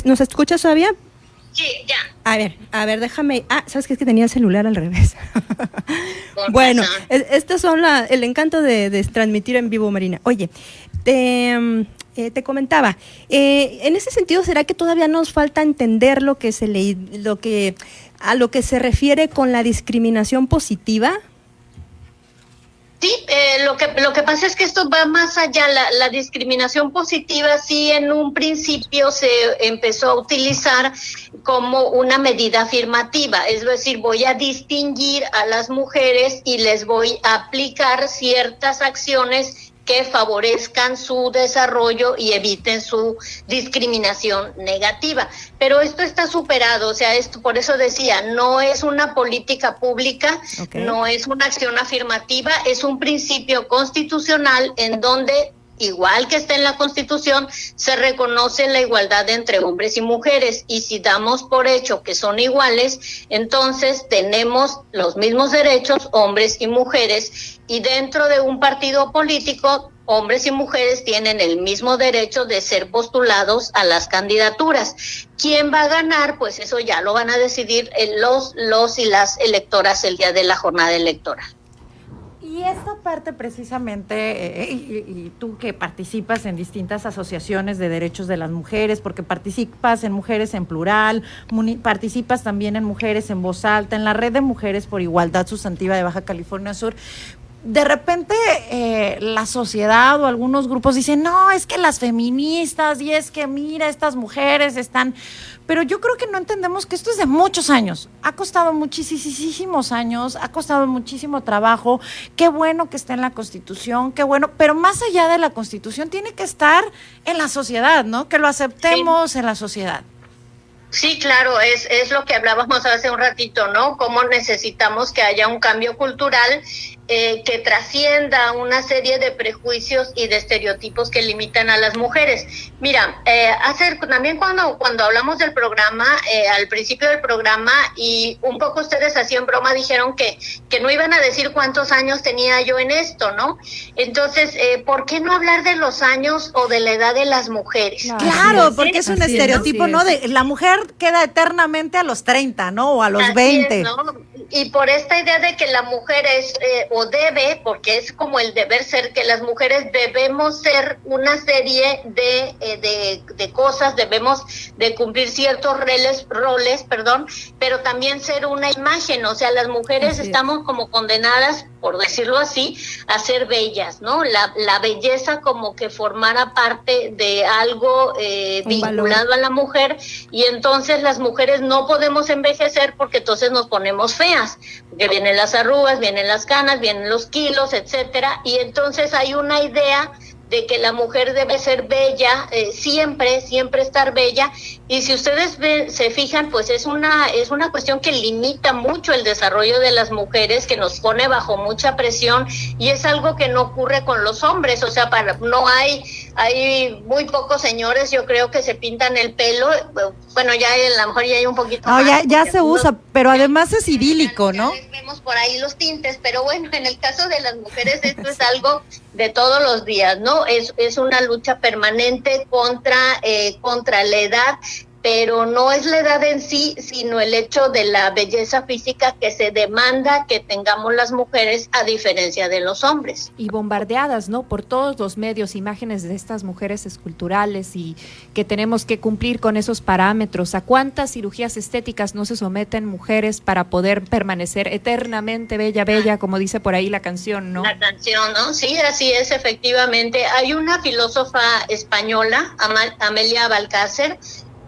¿nos escuchas todavía? Sí, ya. A ver, a ver, déjame. Ah, sabes que es que tenía el celular al revés. bueno, estos son la, el encanto de, transmitir en vivo, Marina. Oye, te, mm, eh, te comentaba, eh, en ese sentido, ¿será que todavía nos falta entender lo que se le, lo que, a lo que se refiere con la discriminación positiva? Sí, eh, lo, que, lo que pasa es que esto va más allá. La, la, discriminación positiva sí en un principio se empezó a utilizar como una medida afirmativa, es decir, voy a distinguir a las mujeres y les voy a aplicar ciertas acciones que favorezcan su desarrollo y eviten su discriminación negativa. Pero esto está superado, o sea, esto por eso decía, no es una política pública, no es una acción afirmativa, es un principio constitucional en donde igual que está en la Constitución, se reconoce la igualdad entre hombres y mujeres. Y si damos por hecho que son iguales, entonces tenemos los mismos derechos, hombres y mujeres. Y dentro de un partido político, hombres y mujeres tienen el mismo derecho de ser postulados a las candidaturas. ¿Quién va a ganar? Pues eso ya lo van a decidir los, los y las electoras el día de la jornada electoral. Y esta parte precisamente, eh, y, tú que participas en distintas asociaciones de derechos de las mujeres, porque participas en Mujeres en Plural, participas también en Mujeres en Voz Alta, en la Red de Mujeres por Igualdad Sustantiva de Baja California Sur, de repente eh, la sociedad o algunos grupos dicen, no, es que las feministas y es que mira, estas mujeres están pero yo creo que no entendemos que esto es de muchos años. Ha costado muchísimos años, ha costado muchísimo trabajo. Qué bueno que esté en la Constitución, qué bueno, pero más allá de la Constitución tiene que estar en la sociedad, ¿no? Que lo aceptemos en la sociedad. Sí, claro, es, es lo que hablábamos hace un ratito, ¿no? Cómo necesitamos que haya un cambio cultural eh, que trascienda una serie de prejuicios y de estereotipos que limitan a las mujeres. Mira, eh, hacer, también cuando, cuando hablamos del programa, eh, al principio del programa, y un poco ustedes hacían broma, dijeron que, que no iban a decir cuántos años tenía yo en esto, ¿no? Entonces, eh, ¿por qué no hablar de los años o de la edad de las mujeres? Claro, porque es un estereotipo, ¿no? De la mujer queda eternamente a los 30, ¿no? O a los 20. ¿no? Y por esta idea de que la mujer es debe, porque es como el deber ser, que las mujeres debemos ser una serie de, eh, de, cosas, debemos de cumplir ciertos roles, roles, perdón, pero también ser una imagen, o sea, las mujeres estamos como condenadas por decirlo así, a ser bellas, ¿no? La, la belleza como que formara parte de algo eh, vinculado a la mujer y entonces las mujeres no podemos envejecer porque entonces nos ponemos feas, porque vienen las arrugas, vienen las canas, vienen los kilos, etcétera, y entonces hay una idea de que la mujer debe ser bella, eh, siempre, siempre estar bella. Y si ustedes se fijan, pues es una, es una cuestión que limita mucho el desarrollo de las mujeres, que nos pone bajo mucha presión y es algo que no ocurre con los hombres. O sea, para, no hay, hay muy pocos señores, yo creo que se pintan el pelo. Bueno, ya a lo mejor ya hay un poquito. No, ya, ya se usa, pero además es idílico, ¿no? Vemos por ahí los tintes, pero bueno, en el caso de las mujeres esto es algo de todos los días, ¿no? Es, es una lucha permanente contra, eh, contra la edad pero no es la edad en sí, sino el hecho de la belleza física que se demanda que tengamos las mujeres a diferencia de los hombres. Y bombardeadas, ¿no? Por todos los medios, imágenes de estas mujeres esculturales y que tenemos que cumplir con esos parámetros. ¿A cuántas cirugías estéticas no se someten mujeres para poder permanecer eternamente bella, bella, como dice por ahí la canción, ¿no? La canción, ¿no? Sí, así es, efectivamente. Hay una filósofa española, Amelia Balcácer,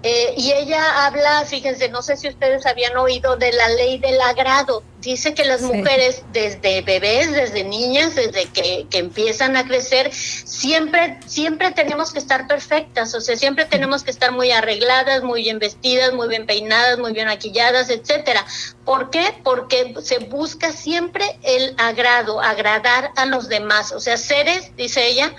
eh, y ella habla, fíjense, no sé si ustedes habían oído de la ley del agrado. Dice que las mujeres desde bebés, desde niñas, desde que, que, empiezan a crecer, siempre, siempre tenemos que estar perfectas, o sea, siempre tenemos que estar muy arregladas, muy bien vestidas, muy bien peinadas, muy bien maquilladas, etcétera. ¿Por qué? Porque se busca siempre el agrado, agradar a los demás, o sea, seres, dice ella,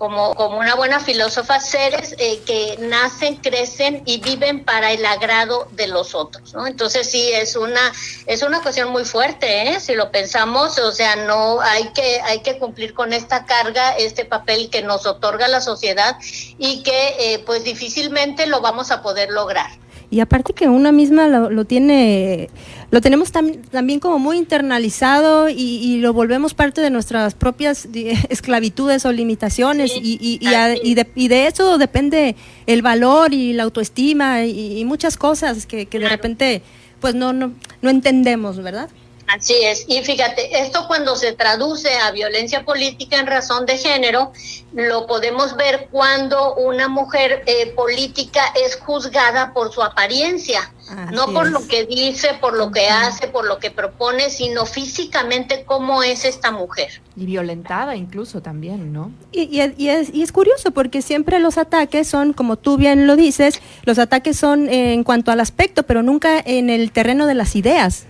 como, como una buena filósofa, seres eh, que nacen, crecen y viven para el agrado de los otros, ¿no? Entonces sí, es una, es una cuestión muy fuerte, ¿eh? Si lo pensamos, o sea, no, hay que, hay que cumplir con esta carga, este papel que nos otorga la sociedad y que eh, pues difícilmente lo vamos a poder lograr. Y aparte que una misma lo, tiene, lo tenemos también como muy internalizado y, lo volvemos parte de nuestras propias esclavitudes o limitaciones y, y, y, de, y, de, eso depende el valor y la autoestima y, muchas cosas que, que de repente pues no, no, no entendemos, ¿verdad? Así es, y fíjate, esto cuando se traduce a violencia política en razón de género, lo podemos ver cuando una mujer eh, política es juzgada por su apariencia, no por lo que dice, por lo que hace, por lo que propone, sino físicamente cómo es esta mujer. Y violentada incluso también, ¿no? Y, y, es, y es curioso porque siempre los ataques son, como tú bien lo dices, los ataques son en cuanto al aspecto, pero nunca en el terreno de las ideas.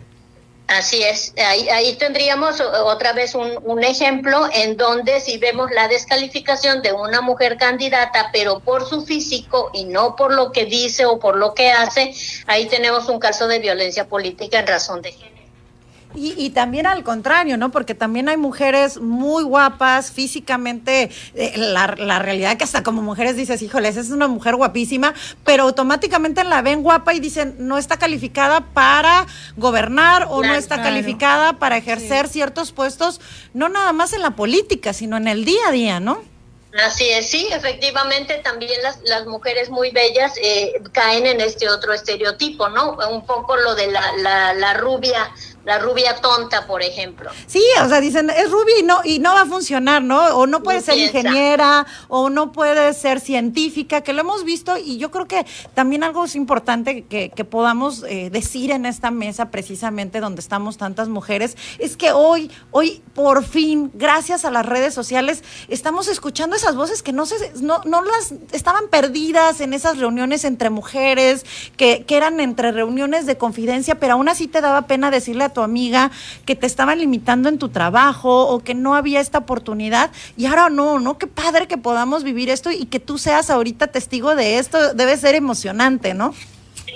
Así es, ahí, tendríamos otra vez un, un, ejemplo en donde si vemos la descalificación de una mujer candidata, pero por su físico y no por lo que dice o por lo que hace, ahí tenemos un caso de violencia política en razón de género. Y, y, también al contrario, ¿no? Porque también hay mujeres muy guapas, físicamente, eh, la, la, realidad que hasta como mujeres dices, híjole, esa es una mujer guapísima, pero automáticamente la ven guapa y dicen, no está calificada para gobernar o claro, no está claro. calificada para ejercer sí. ciertos puestos, no nada más en la política, sino en el día a día, ¿no? Así es, sí, efectivamente también las, las mujeres muy bellas eh, caen en este otro estereotipo, ¿no? Un poco lo de la, la, la rubia la rubia tonta, por ejemplo. Sí, o sea, dicen, es rubia y no, y no va a funcionar, ¿no? O no puede no ser piensa. ingeniera, o no puede ser científica, que lo hemos visto, y yo creo que también algo es importante que, que podamos eh, decir en esta mesa, precisamente donde estamos tantas mujeres, es que hoy, hoy, por fin, gracias a las redes sociales, estamos escuchando esas voces que no se, no, no las estaban perdidas en esas reuniones entre mujeres, que, que eran entre reuniones de confidencia, pero aún así te daba pena decirle a tu amiga que te estaban limitando en tu trabajo o que no había esta oportunidad y ahora no, ¿no? Qué padre que podamos vivir esto y que tú seas ahorita testigo de esto, debe ser emocionante, ¿no?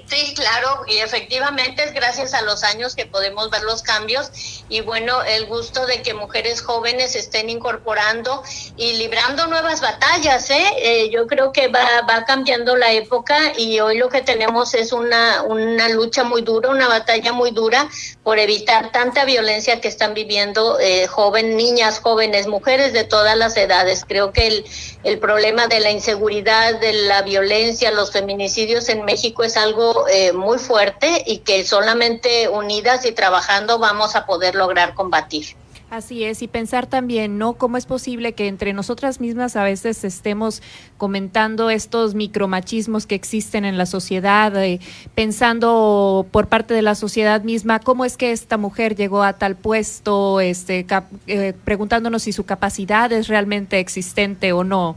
Sí, claro, y efectivamente es gracias a los años que podemos ver los cambios y bueno, el gusto de que mujeres jóvenes estén incorporando y librando nuevas batallas, ¿eh? eh yo creo que va, va cambiando la época y hoy lo que tenemos es una, una lucha muy dura, una batalla muy dura por evitar tanta violencia que están viviendo eh, joven, niñas, jóvenes, mujeres de todas las edades. Creo que el, el problema de la inseguridad, de la violencia, los feminicidios en México es algo eh, muy fuerte y que solamente unidas y trabajando vamos a poder lograr combatir. Así es, y pensar también, ¿no? ¿Cómo es posible que entre nosotras mismas a veces estemos comentando estos micromachismos que existen en la sociedad, eh, pensando por parte de la sociedad misma, cómo es que esta mujer llegó a tal puesto, este, eh, preguntándonos si su capacidad es realmente existente o no?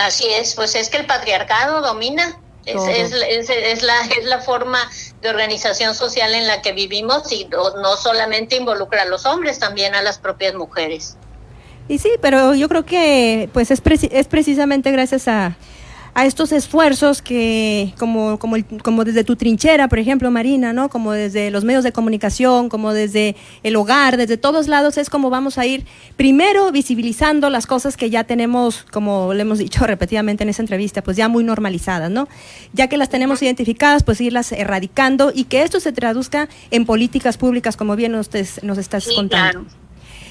Así es, pues es que el patriarcado domina. Es, es, es, es, la, es la forma de organización social en la que vivimos y no, no, solamente involucra a los hombres, también a las propias mujeres. Y sí, pero yo creo que pues es, preci es precisamente gracias a, a estos esfuerzos que, como, como, el, como desde tu trinchera, por ejemplo, Marina, ¿no? Como desde los medios de comunicación, como desde el hogar, desde todos lados, es como vamos a ir primero visibilizando las cosas que ya tenemos, como le hemos dicho repetidamente en esa entrevista, pues ya muy normalizadas, ¿no? Ya que las tenemos identificadas, pues irlas erradicando y que esto se traduzca en políticas públicas, como bien nos, nos estás sí, contando. Claro.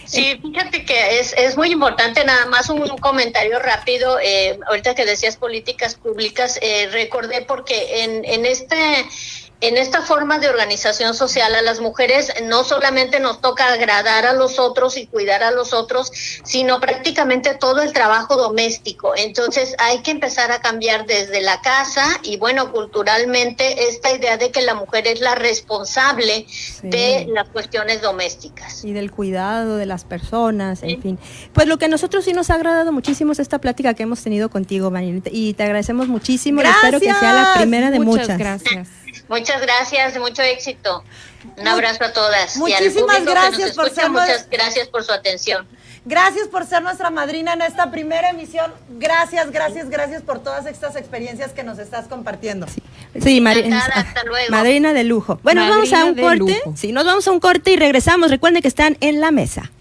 Sí, fíjate que es, es muy importante, nada más un, comentario rápido, eh, ahorita que decías políticas públicas, eh, recordé porque en, en este en esta forma de organización social a las mujeres no solamente nos toca agradar a los otros y cuidar a los otros, sino prácticamente todo el trabajo doméstico. Entonces hay que empezar a cambiar desde la casa y bueno, culturalmente esta idea de que la mujer es la responsable sí. de las cuestiones domésticas. Y del cuidado de las personas, en sí. fin. Pues lo que a nosotros sí nos ha agradado muchísimo es esta plática que hemos tenido contigo, Marilita, y te agradecemos muchísimo. Gracias. espero que sea la primera de muchas. muchas. Gracias. Muchas gracias, mucho éxito. Un abrazo a todas. Muchísimas gracias por escucha, ser muchas gracias por su atención. Gracias por ser nuestra madrina en esta primera emisión. Gracias, gracias, gracias por todas estas experiencias que nos estás compartiendo. Sí, sí madrina, hasta luego. madrina de lujo. Bueno, madrina vamos a un corte. Lujo. Sí, nos vamos a un corte y regresamos. Recuerden que están en la mesa.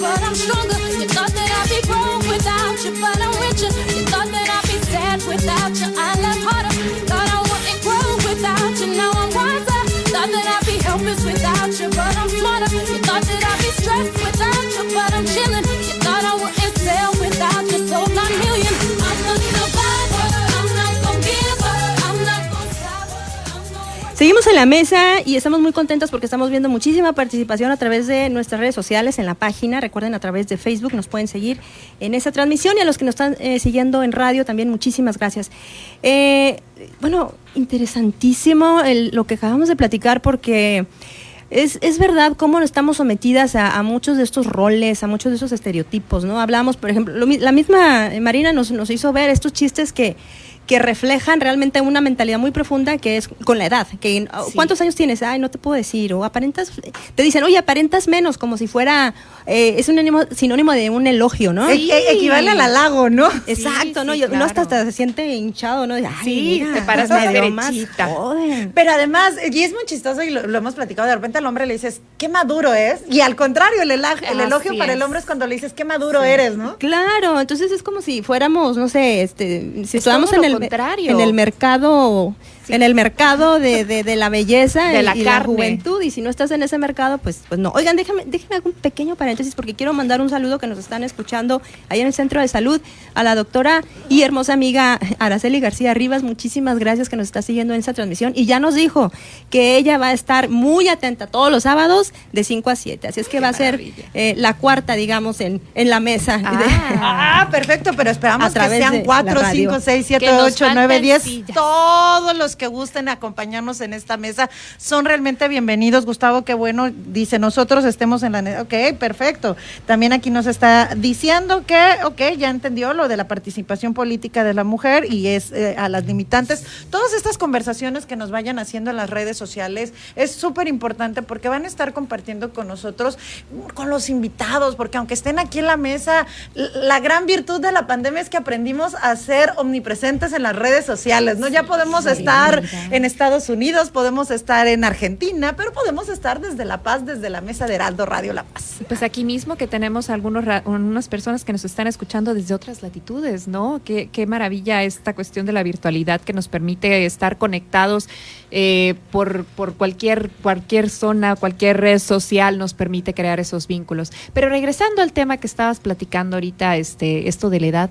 But I'm stronger. Seguimos en la mesa y estamos muy contentos porque estamos viendo muchísima participación a través de nuestras redes sociales en la página. Recuerden, a través de Facebook nos pueden seguir en esa transmisión y a los que nos están eh, siguiendo en radio también muchísimas gracias. Eh, bueno, interesantísimo el- lo que acabamos de platicar porque es, es verdad cómo estamos sometidas a, muchos de estos roles, a muchos de esos estereotipos, ¿no? Hablamos, por ejemplo, lo la misma eh, Marina nos, nos hizo ver estos chistes que, que reflejan realmente una mentalidad muy profunda que es con la edad. Que, Sí. ¿Cuántos años tienes? Ay, no te puedo decir. O aparentas, te dicen, oye, aparentas menos, como si fuera, eh, es un sinónimo, sinónimo de un elogio, ¿no? E- e- equivale al halago, ¿no? Exacto, Sí, ¿no? sí, uno hasta, se siente hinchado, ¿no? Ay, Sí, mira, te paras más derechita. joven. Pero además, y es muy chistoso y lo, lo hemos platicado, de repente al hombre le dices, qué maduro es. Y al contrario, el, el Así elogio para el hombre es cuando le dices, qué maduro eres, ¿no? Claro, entonces es como si fuéramos, no sé, este, si Es estuviéramos en lo el, contrario. en el mercado, en el mercado de, de- de la belleza De y- la y carne. juventud, y si no estás en ese mercado, pues, pues no. Oigan, déjame, déjame hacer un pequeño paréntesis porque quiero mandar un saludo que nos están escuchando ahí en el Centro de Salud a la doctora y hermosa amiga Araceli García Rivas, muchísimas gracias que nos está siguiendo en esta transmisión y ya nos dijo que ella va a estar muy atenta todos los sábados de 5 a 7, así es que va a ser eh, la cuarta, digamos, en, en la mesa. Ah, perfecto, pero esperamos A que sean de 4, la radio. 5, 6, 7, Que nos 8, 9, falten 10. sillas. Todos los que gusten acompañarnos en esta mesa son realmente bienvenidos. Gustavo, qué bueno, dice, nosotros estemos en la... Ok, perfecto. También aquí nos está diciendo que, ok, ya entendió lo de la participación política de la mujer y es eh, a las limitantes. Todas estas conversaciones que nos vayan haciendo en las redes sociales es súper importante porque van a estar compartiendo con nosotros, con los invitados, porque aunque estén aquí en la mesa, la gran virtud de la pandemia es que aprendimos a ser omnipresentes en las redes sociales, ¿no? Ya podemos estar en Estados Unidos, podemos estar en Argentina, pero podemos estar desde La Paz, desde la mesa de Heraldo Radio La Paz. Pues aquí mismo que tenemos algunos unas personas que nos están escuchando desde otras latitudes, ¿no? Qué, qué maravilla esta cuestión de la virtualidad que nos permite estar conectados eh, por, por cualquier, cualquier zona, cualquier red social nos permite crear esos vínculos. Pero regresando al tema que estabas platicando ahorita, este, esto de la edad,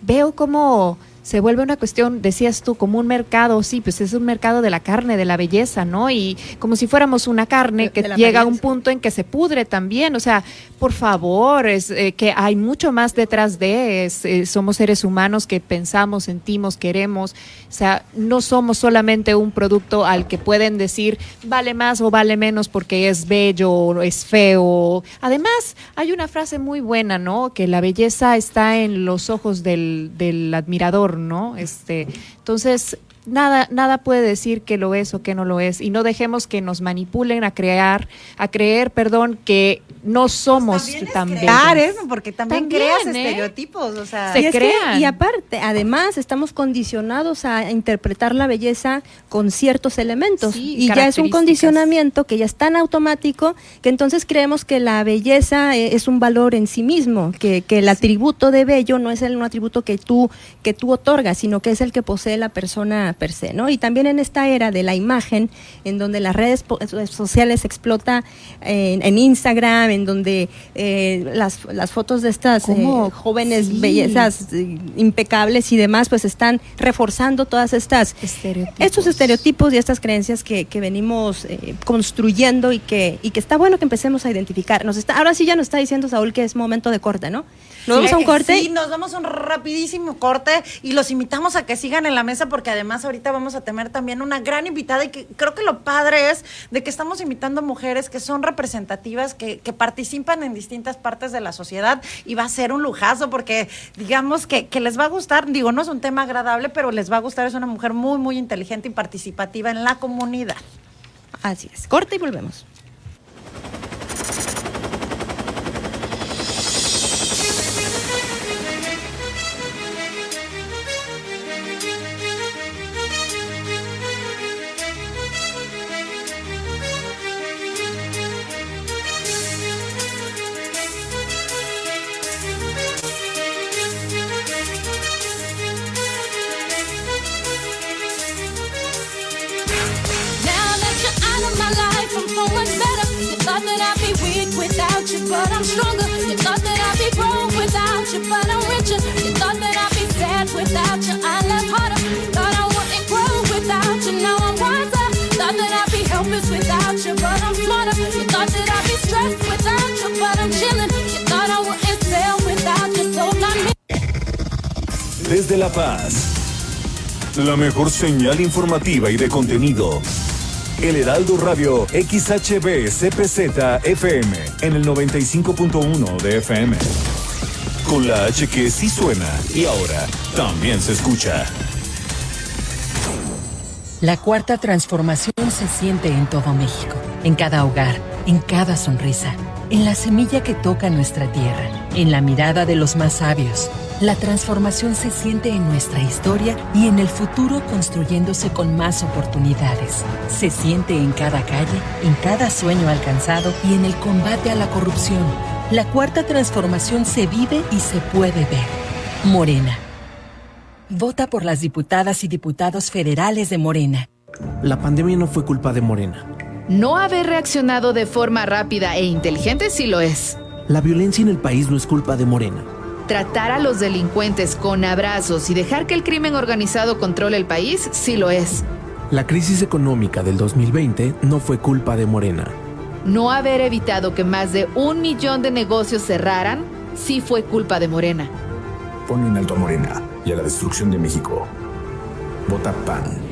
veo cómo se vuelve una cuestión, decías tú, como un mercado, sí, pues es un mercado de la carne, de la belleza, ¿no? Y como si fuéramos una carne que llega a un punto en que se pudre también, o sea, por favor, es eh, que hay mucho más detrás de, es, eh, somos seres humanos que pensamos, sentimos, queremos, o sea, no somos solamente un producto al que pueden decir vale más o vale menos porque es bello o es feo. Además, hay una frase muy buena, ¿no? Que la belleza está en los ojos del, del admirador, ¿no? Este, entonces, nada, nada puede decir que lo es o que no lo es. Y no dejemos que nos manipulen a crear, a creer, perdón, que no somos tan Crear, bellos. ¿eh? Porque también, También, creas ¿eh? estereotipos, o sea... Se y, es que- crean. y aparte, además, estamos condicionados a interpretar la belleza con ciertos elementos. Sí, y ya es un condicionamiento que ya es tan automático que entonces creemos que la belleza eh, es un valor en sí mismo, que, que el atributo de bello no es el, un atributo que tú, que tú otorgas, sino que es el que posee la persona per se, ¿no? Y también en esta era de la imagen, en donde las redes po- sociales explota eh, en, en Instagram, en donde eh, las, las fotos de estas eh, jóvenes Sí. bellezas eh, impecables y demás, pues están reforzando todas estas Estereotipos. estos estereotipos y estas creencias que, que venimos eh, construyendo y que, y que está bueno que empecemos a identificar. Nos está, ahora sí ya nos está diciendo Saúl que es momento de corte, ¿no? Nos vamos a un corte. Sí, nos vamos a un rapidísimo corte y los invitamos a que sigan en la mesa porque además ahorita vamos a tener también una gran invitada y que creo que lo padre es de que estamos invitando mujeres que son representativas, que, que participan en distintas partes de la sociedad y va a ser un lujazo porque digamos que, que les va a gustar, digo, no es un tema agradable, pero les va a gustar, es una mujer muy, muy inteligente y participativa en la comunidad. Así es. Corte y volvemos. Señal informativa y de contenido. El Heraldo Radio XHB CPZ FM en el 95.1 de FM. Con la H que sí suena y ahora también se escucha. La cuarta transformación se siente en todo México, en cada hogar, en cada sonrisa, en la semilla que toca nuestra tierra, en la mirada de los más sabios. La transformación se siente en nuestra historia y en el futuro construyéndose con más oportunidades. Se siente en cada calle, en cada sueño alcanzado y en el combate a la corrupción. La cuarta transformación se vive y se puede ver. Morena. Vota por las diputadas y diputados federales de Morena. La pandemia no fue culpa de Morena. No haber reaccionado de forma rápida e inteligente sí lo es. La violencia en el país no es culpa de Morena. Tratar a los delincuentes con abrazos y dejar que el crimen organizado controle el país sí lo es. La crisis económica del 2020 no fue culpa de Morena. No haber evitado que más de un millón de negocios cerraran sí fue culpa de Morena. Pone en alto a Morena y a la destrucción de México. Vota PAN.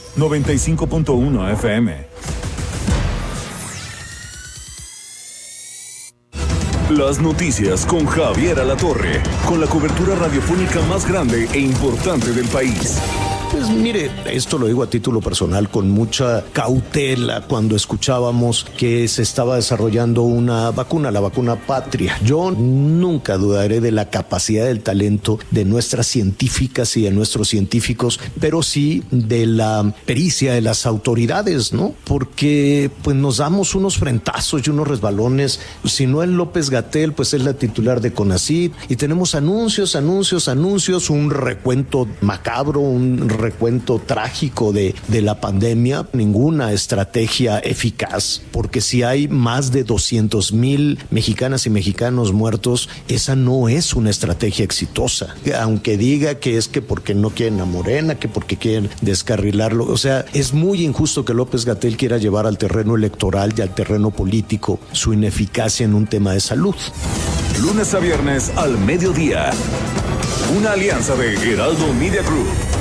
95.1 FM. Las noticias con Javier Alatorre, con la cobertura radiofónica más grande e importante del país. Pues mire, esto lo digo a título personal con mucha cautela cuando escuchábamos que se estaba desarrollando una vacuna, la vacuna patria. Yo nunca dudaré de la capacidad del talento de nuestras científicas y de nuestros científicos, pero sí de la pericia de las autoridades, ¿no? Porque pues nos damos unos frentazos y unos resbalones. Si no es López Gatel, pues es la titular de CONACID y tenemos anuncios, anuncios, anuncios, un recuento macabro, un recuento trágico de, de la pandemia, ninguna estrategia eficaz, porque si hay más de 200 mil mexicanas y mexicanos muertos, esa no es una estrategia exitosa. Aunque diga que es que porque no quieren a Morena, que porque quieren descarrilarlo, o sea, es muy injusto que López Gatel quiera llevar al terreno electoral y al terreno político su ineficacia en un tema de salud. Lunes a viernes al mediodía. Una alianza de Heraldo Media Group,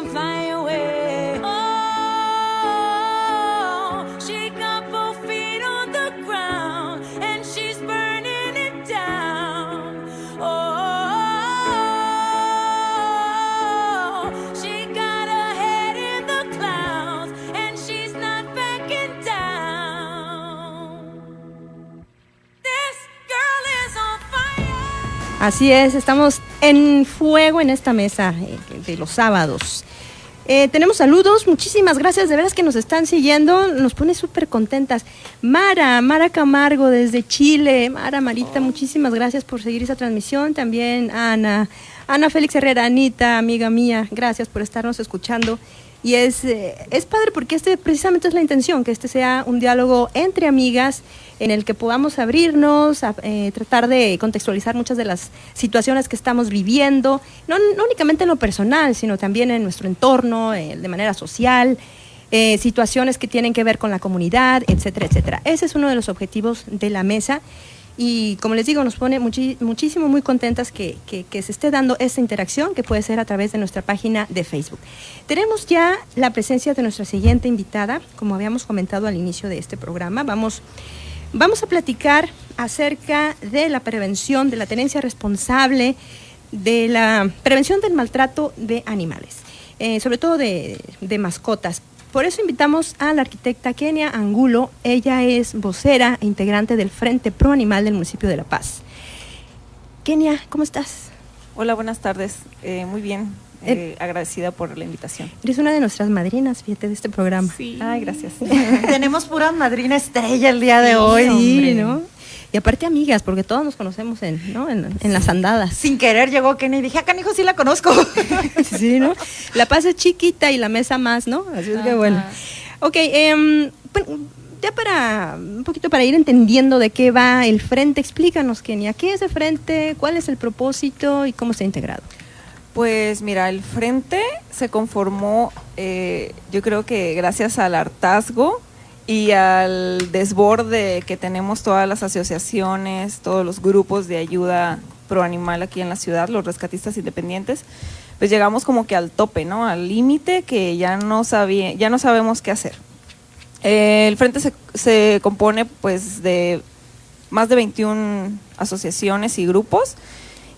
Can fly away. Oh, she got both feet on the ground and she's burning it down. Oh, she got her head in the clouds and she's not backing down. This girl is on fire. Así es, estamos en fuego en esta mesa eh, de los sábados. Eh, tenemos saludos, muchísimas gracias, de veras que nos están siguiendo, nos pone súper contentas. Mara, Mara Camargo desde Chile, Mara, Marita, muchísimas gracias por seguir esa transmisión. También Ana, Ana Félix Herrera, Anita, amiga mía, gracias por estarnos escuchando. Y es, eh, es padre porque este precisamente es la intención, que este sea un diálogo entre amigas en el que podamos abrirnos, a, eh, tratar de contextualizar muchas de las situaciones que estamos viviendo, no, no únicamente en lo personal, sino también en nuestro entorno, eh, de manera social, eh, situaciones que tienen que ver con la comunidad, etcétera, etcétera. Ese es uno de los objetivos de la mesa. Y como les digo, nos pone muchísimo, muy contentas que, que- que se esté dando esta interacción, que puede ser a través de nuestra página de Facebook. Tenemos ya la presencia de nuestra siguiente invitada, como habíamos comentado al inicio de este programa. Vamos, vamos a platicar acerca de la prevención, de la tenencia responsable, de la prevención del maltrato de animales, eh, sobre todo de, de mascotas. Por eso invitamos a la arquitecta Kenia Angulo. Ella es vocera e integrante del Frente Pro Animal del municipio de La Paz. Kenia, ¿cómo estás? Hola, buenas tardes. Eh, muy bien. eh, agradecida por la invitación. Eres una de nuestras madrinas, fíjate, de este programa. Ay, gracias. Tenemos pura madrina estrella el día de hoy. Sí, hombre. ¿no? Y aparte amigas, porque todos nos conocemos en, ¿no? en, en las andadas. Sin querer llegó Kenny y dije, ah, canijo, sí la conozco. sí, ¿no? La paz es chiquita y la mesa más, ¿no? Así es que bueno. Ok, em, ya para un poquito para ir entendiendo de qué va el frente, explícanos, Kenia, ¿qué es el frente? ¿Cuál es el propósito y cómo está integrado? Pues mira, el frente se conformó, eh, yo creo que gracias al hartazgo y al desborde que tenemos todas las asociaciones, todos los grupos de ayuda pro animal aquí en la ciudad, los rescatistas independientes, pues llegamos como que al tope, ¿no? Al límite que ya no sabía, ya no sabemos qué hacer. El frente se, se compone pues de más de 21 asociaciones y grupos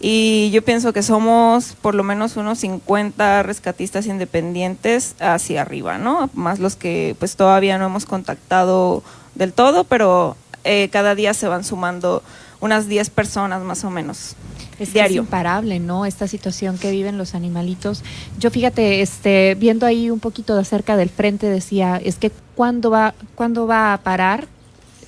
y yo pienso que somos por lo menos unos 50 rescatistas independientes hacia arriba, ¿no? Más los que pues todavía no hemos contactado del todo, pero eh, cada día se van sumando unas 10 personas más o menos. Es diario. es imparable, ¿no? Esta situación que viven los animalitos. Yo fíjate, este, viendo ahí un poquito de acerca del frente, decía, es que cuándo va, cuándo va a parar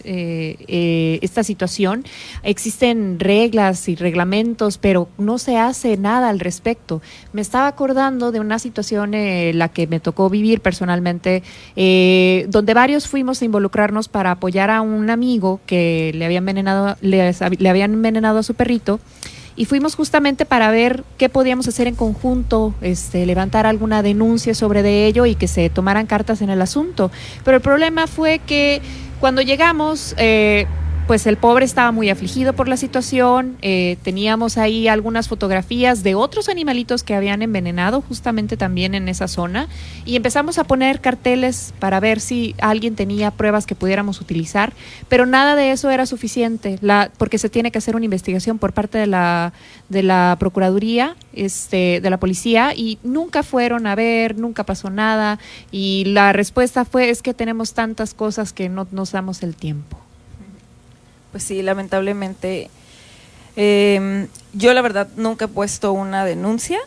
eh, eh, esta situación. Existen reglas y reglamentos, pero no se hace nada al respecto. Me estaba acordando de una situación eh, la que me tocó vivir personalmente, eh, donde varios fuimos a involucrarnos para apoyar a un amigo que le había envenenado, habían envenenado a su perrito. Y fuimos justamente para ver qué podíamos hacer en conjunto, este, levantar alguna denuncia sobre de ello y que se tomaran cartas en el asunto. Pero el problema fue que cuando llegamos, eh, pues el pobre estaba muy afligido por la situación. eh, teníamos ahí algunas fotografías de otros animalitos que habían envenenado justamente también en esa zona. Y empezamos a poner carteles para ver si alguien tenía pruebas que pudiéramos utilizar. Pero nada de eso era suficiente, la, porque se tiene que hacer una investigación por parte de la, de la Procuraduría, este, de la policía, y nunca fueron a ver, nunca pasó nada. Y la respuesta fue, es que tenemos tantas cosas que no nos damos el tiempo. Pues sí, lamentablemente. eh, yo la verdad nunca he puesto una denuncia,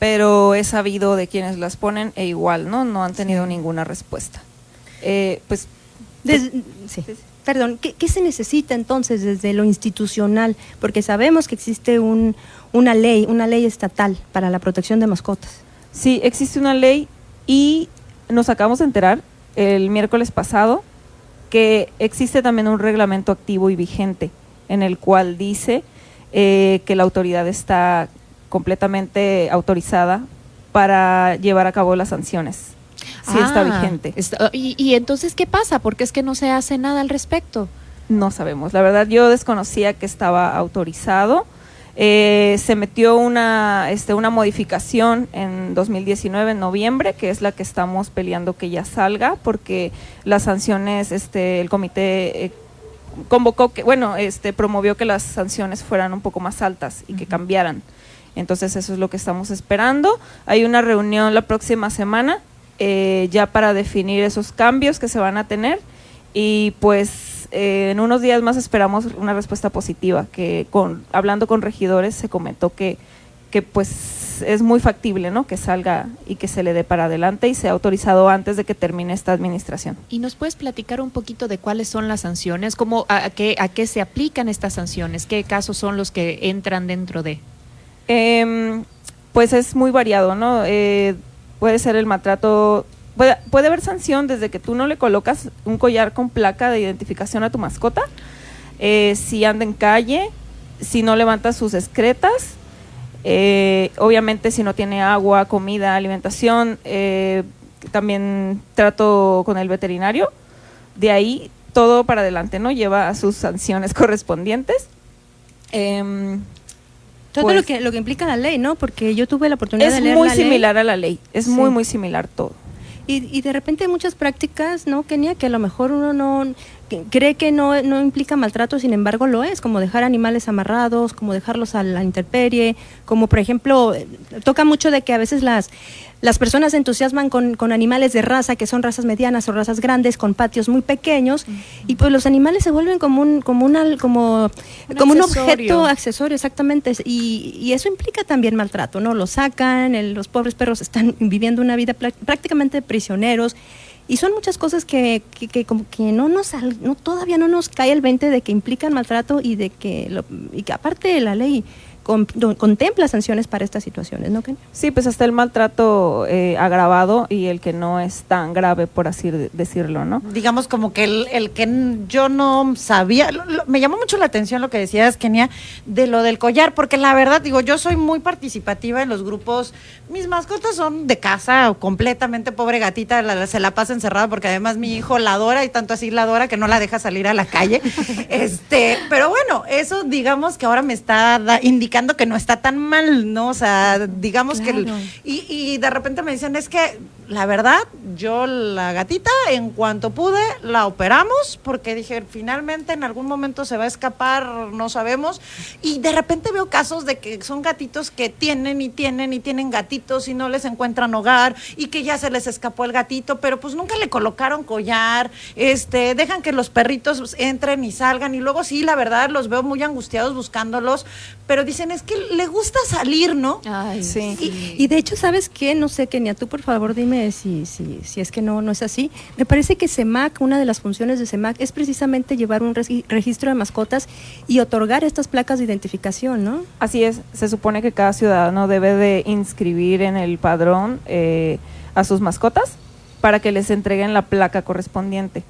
pero he sabido de quienes las ponen e igual, ¿no? No han tenido ninguna respuesta. Eh, pues Des- sí. Perdón, ¿qué, qué se necesita entonces desde lo institucional? Porque sabemos que existe un, una ley, una ley estatal para la protección de mascotas. Sí, existe una ley y nos acabamos de enterar el miércoles pasado que existe también un reglamento activo y vigente en el cual dice eh, que la autoridad está completamente autorizada para llevar a cabo las sanciones. Sí está Ah, vigente. está- y, y entonces, ¿qué pasa? Porque es que no se hace nada al respecto. No sabemos. La verdad, yo desconocía que estaba autorizado. Eh, se metió una, este, una modificación en 2019, en noviembre, que es la que estamos peleando que ya salga, porque las sanciones, este, el comité eh, convocó que, bueno, este, promovió que las sanciones fueran un poco más altas y que cambiaran. Entonces eso es lo que estamos esperando. Hay una reunión la próxima semana eh, ya para definir esos cambios que se van a tener y pues eh, en unos días más esperamos una respuesta positiva que con hablando con regidores se comentó que que pues es muy factible no que salga y que se le dé para adelante y sea autorizado antes de que termine esta administración ¿Y nos puedes platicar un poquito de cuáles son las sanciones? ¿Cómo, a, a qué, ¿A qué se aplican estas sanciones? ¿Qué casos son los que entran dentro de? Em, pues es muy variado, ¿no? Eh, puede ser el maltrato, puede, puede haber sanción desde que tú no le colocas un collar con placa de identificación a tu mascota, eh, si anda en calle, si no levanta sus excretas, eh, obviamente si no tiene agua, comida, alimentación, eh, también trato con el veterinario, de ahí todo para adelante, ¿no? Lleva a sus sanciones correspondientes. Em, Todo pues, lo que lo que implica la ley, ¿no? Porque yo tuve la oportunidad es de leer muy la ley. similar a la ley, es Sí. muy, muy similar todo. Y, y de repente hay muchas prácticas, ¿no, Kenia? Que a lo mejor uno no cree que no, no implica maltrato, sin embargo lo es, como dejar animales amarrados, como dejarlos a la intemperie, como por ejemplo, toca mucho de que a veces las, las personas se entusiasman con, con animales de raza, que son razas medianas o razas grandes, con patios muy pequeños, y pues los animales se vuelven como un, como una, como, Un como un objeto accesorio, exactamente, y, y eso implica también maltrato, ¿no? Los sacan, el- los pobres perros están viviendo una vida prácticamente prisioneros, y son muchas cosas que, que, que como que no nos, no, todavía no nos cae el 20 de que implican maltrato y de que, lo- y que aparte la ley con- contempla sanciones para estas situaciones, ¿no? Kenia? Sí, pues hasta el maltrato eh, agravado y el que no es tan grave, por así de- decirlo, ¿no? digamos como que el, el que yo no sabía, lo- lo- me llamó mucho la atención lo que decías, Kenia, de lo del collar, porque la verdad, digo, yo soy muy participativa en los grupos, mis mascotas son de casa, completamente pobre gatita, la- la- se la pasa encerrada porque además mi hijo la adora y tanto así la adora que no la deja salir a la calle. este, pero bueno, eso digamos que ahora me está da- indicando que no está tan mal, ¿no? O sea, digamos que... el- y, y de repente me dicen, es que la verdad, yo la gatita, en cuanto pude, la operamos, porque dije, finalmente en algún momento se va a escapar, no sabemos. Y de repente veo casos de que son gatitos que tienen y tienen y tienen gatitos y no les encuentran hogar y que ya se les escapó el gatito, pero pues nunca le colocaron collar, este, dejan que los perritos entren y salgan y luego sí, la verdad, los veo muy angustiados buscándolos, pero dicen, es que le gusta salir, ¿no? Sí. Y, y de hecho, ¿sabes qué? No sé, Kenia, tú por favor dime si, si, es que no, no es así. Me parece que CEMAC, una de las funciones de CEMAC es precisamente llevar un regi- registro de mascotas y otorgar estas placas de identificación, ¿no? Así es, se supone que cada ciudadano debe de inscribir en el padrón eh, a sus mascotas para que les entreguen la placa correspondiente.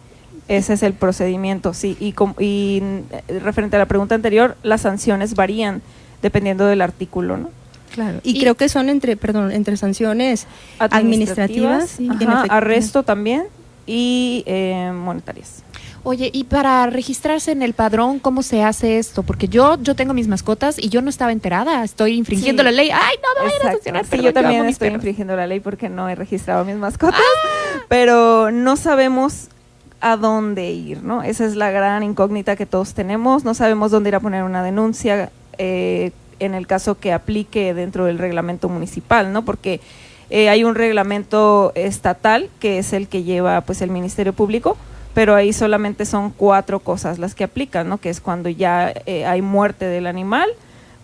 Ese es el procedimiento, sí. Y, com- y eh, referente a la pregunta anterior, las sanciones varían dependiendo del artículo, ¿no? Claro. Y, creo que son entre, perdón, entre sanciones administrativas, ajá, efect- arresto también y eh, monetarias. Oye, y para registrarse en el padrón, ¿cómo se hace esto? Porque yo yo tengo mis mascotas y yo no estaba enterada. Estoy infringiendo Sí. la ley. Ay, no me vayan a sancionar. Sí, perdón, yo también estoy perros. infringiendo la ley porque no he registrado mis mascotas, pero no sabemos a dónde ir, ¿no? Esa es la gran incógnita que todos tenemos. No sabemos dónde ir a poner una denuncia eh, en el caso que aplique dentro del reglamento municipal, ¿no? Porque eh, hay un reglamento estatal que es el que lleva, pues, el Ministerio Público. Pero ahí solamente son cuatro cosas las que aplican, ¿no? Que es cuando ya eh, hay muerte del animal,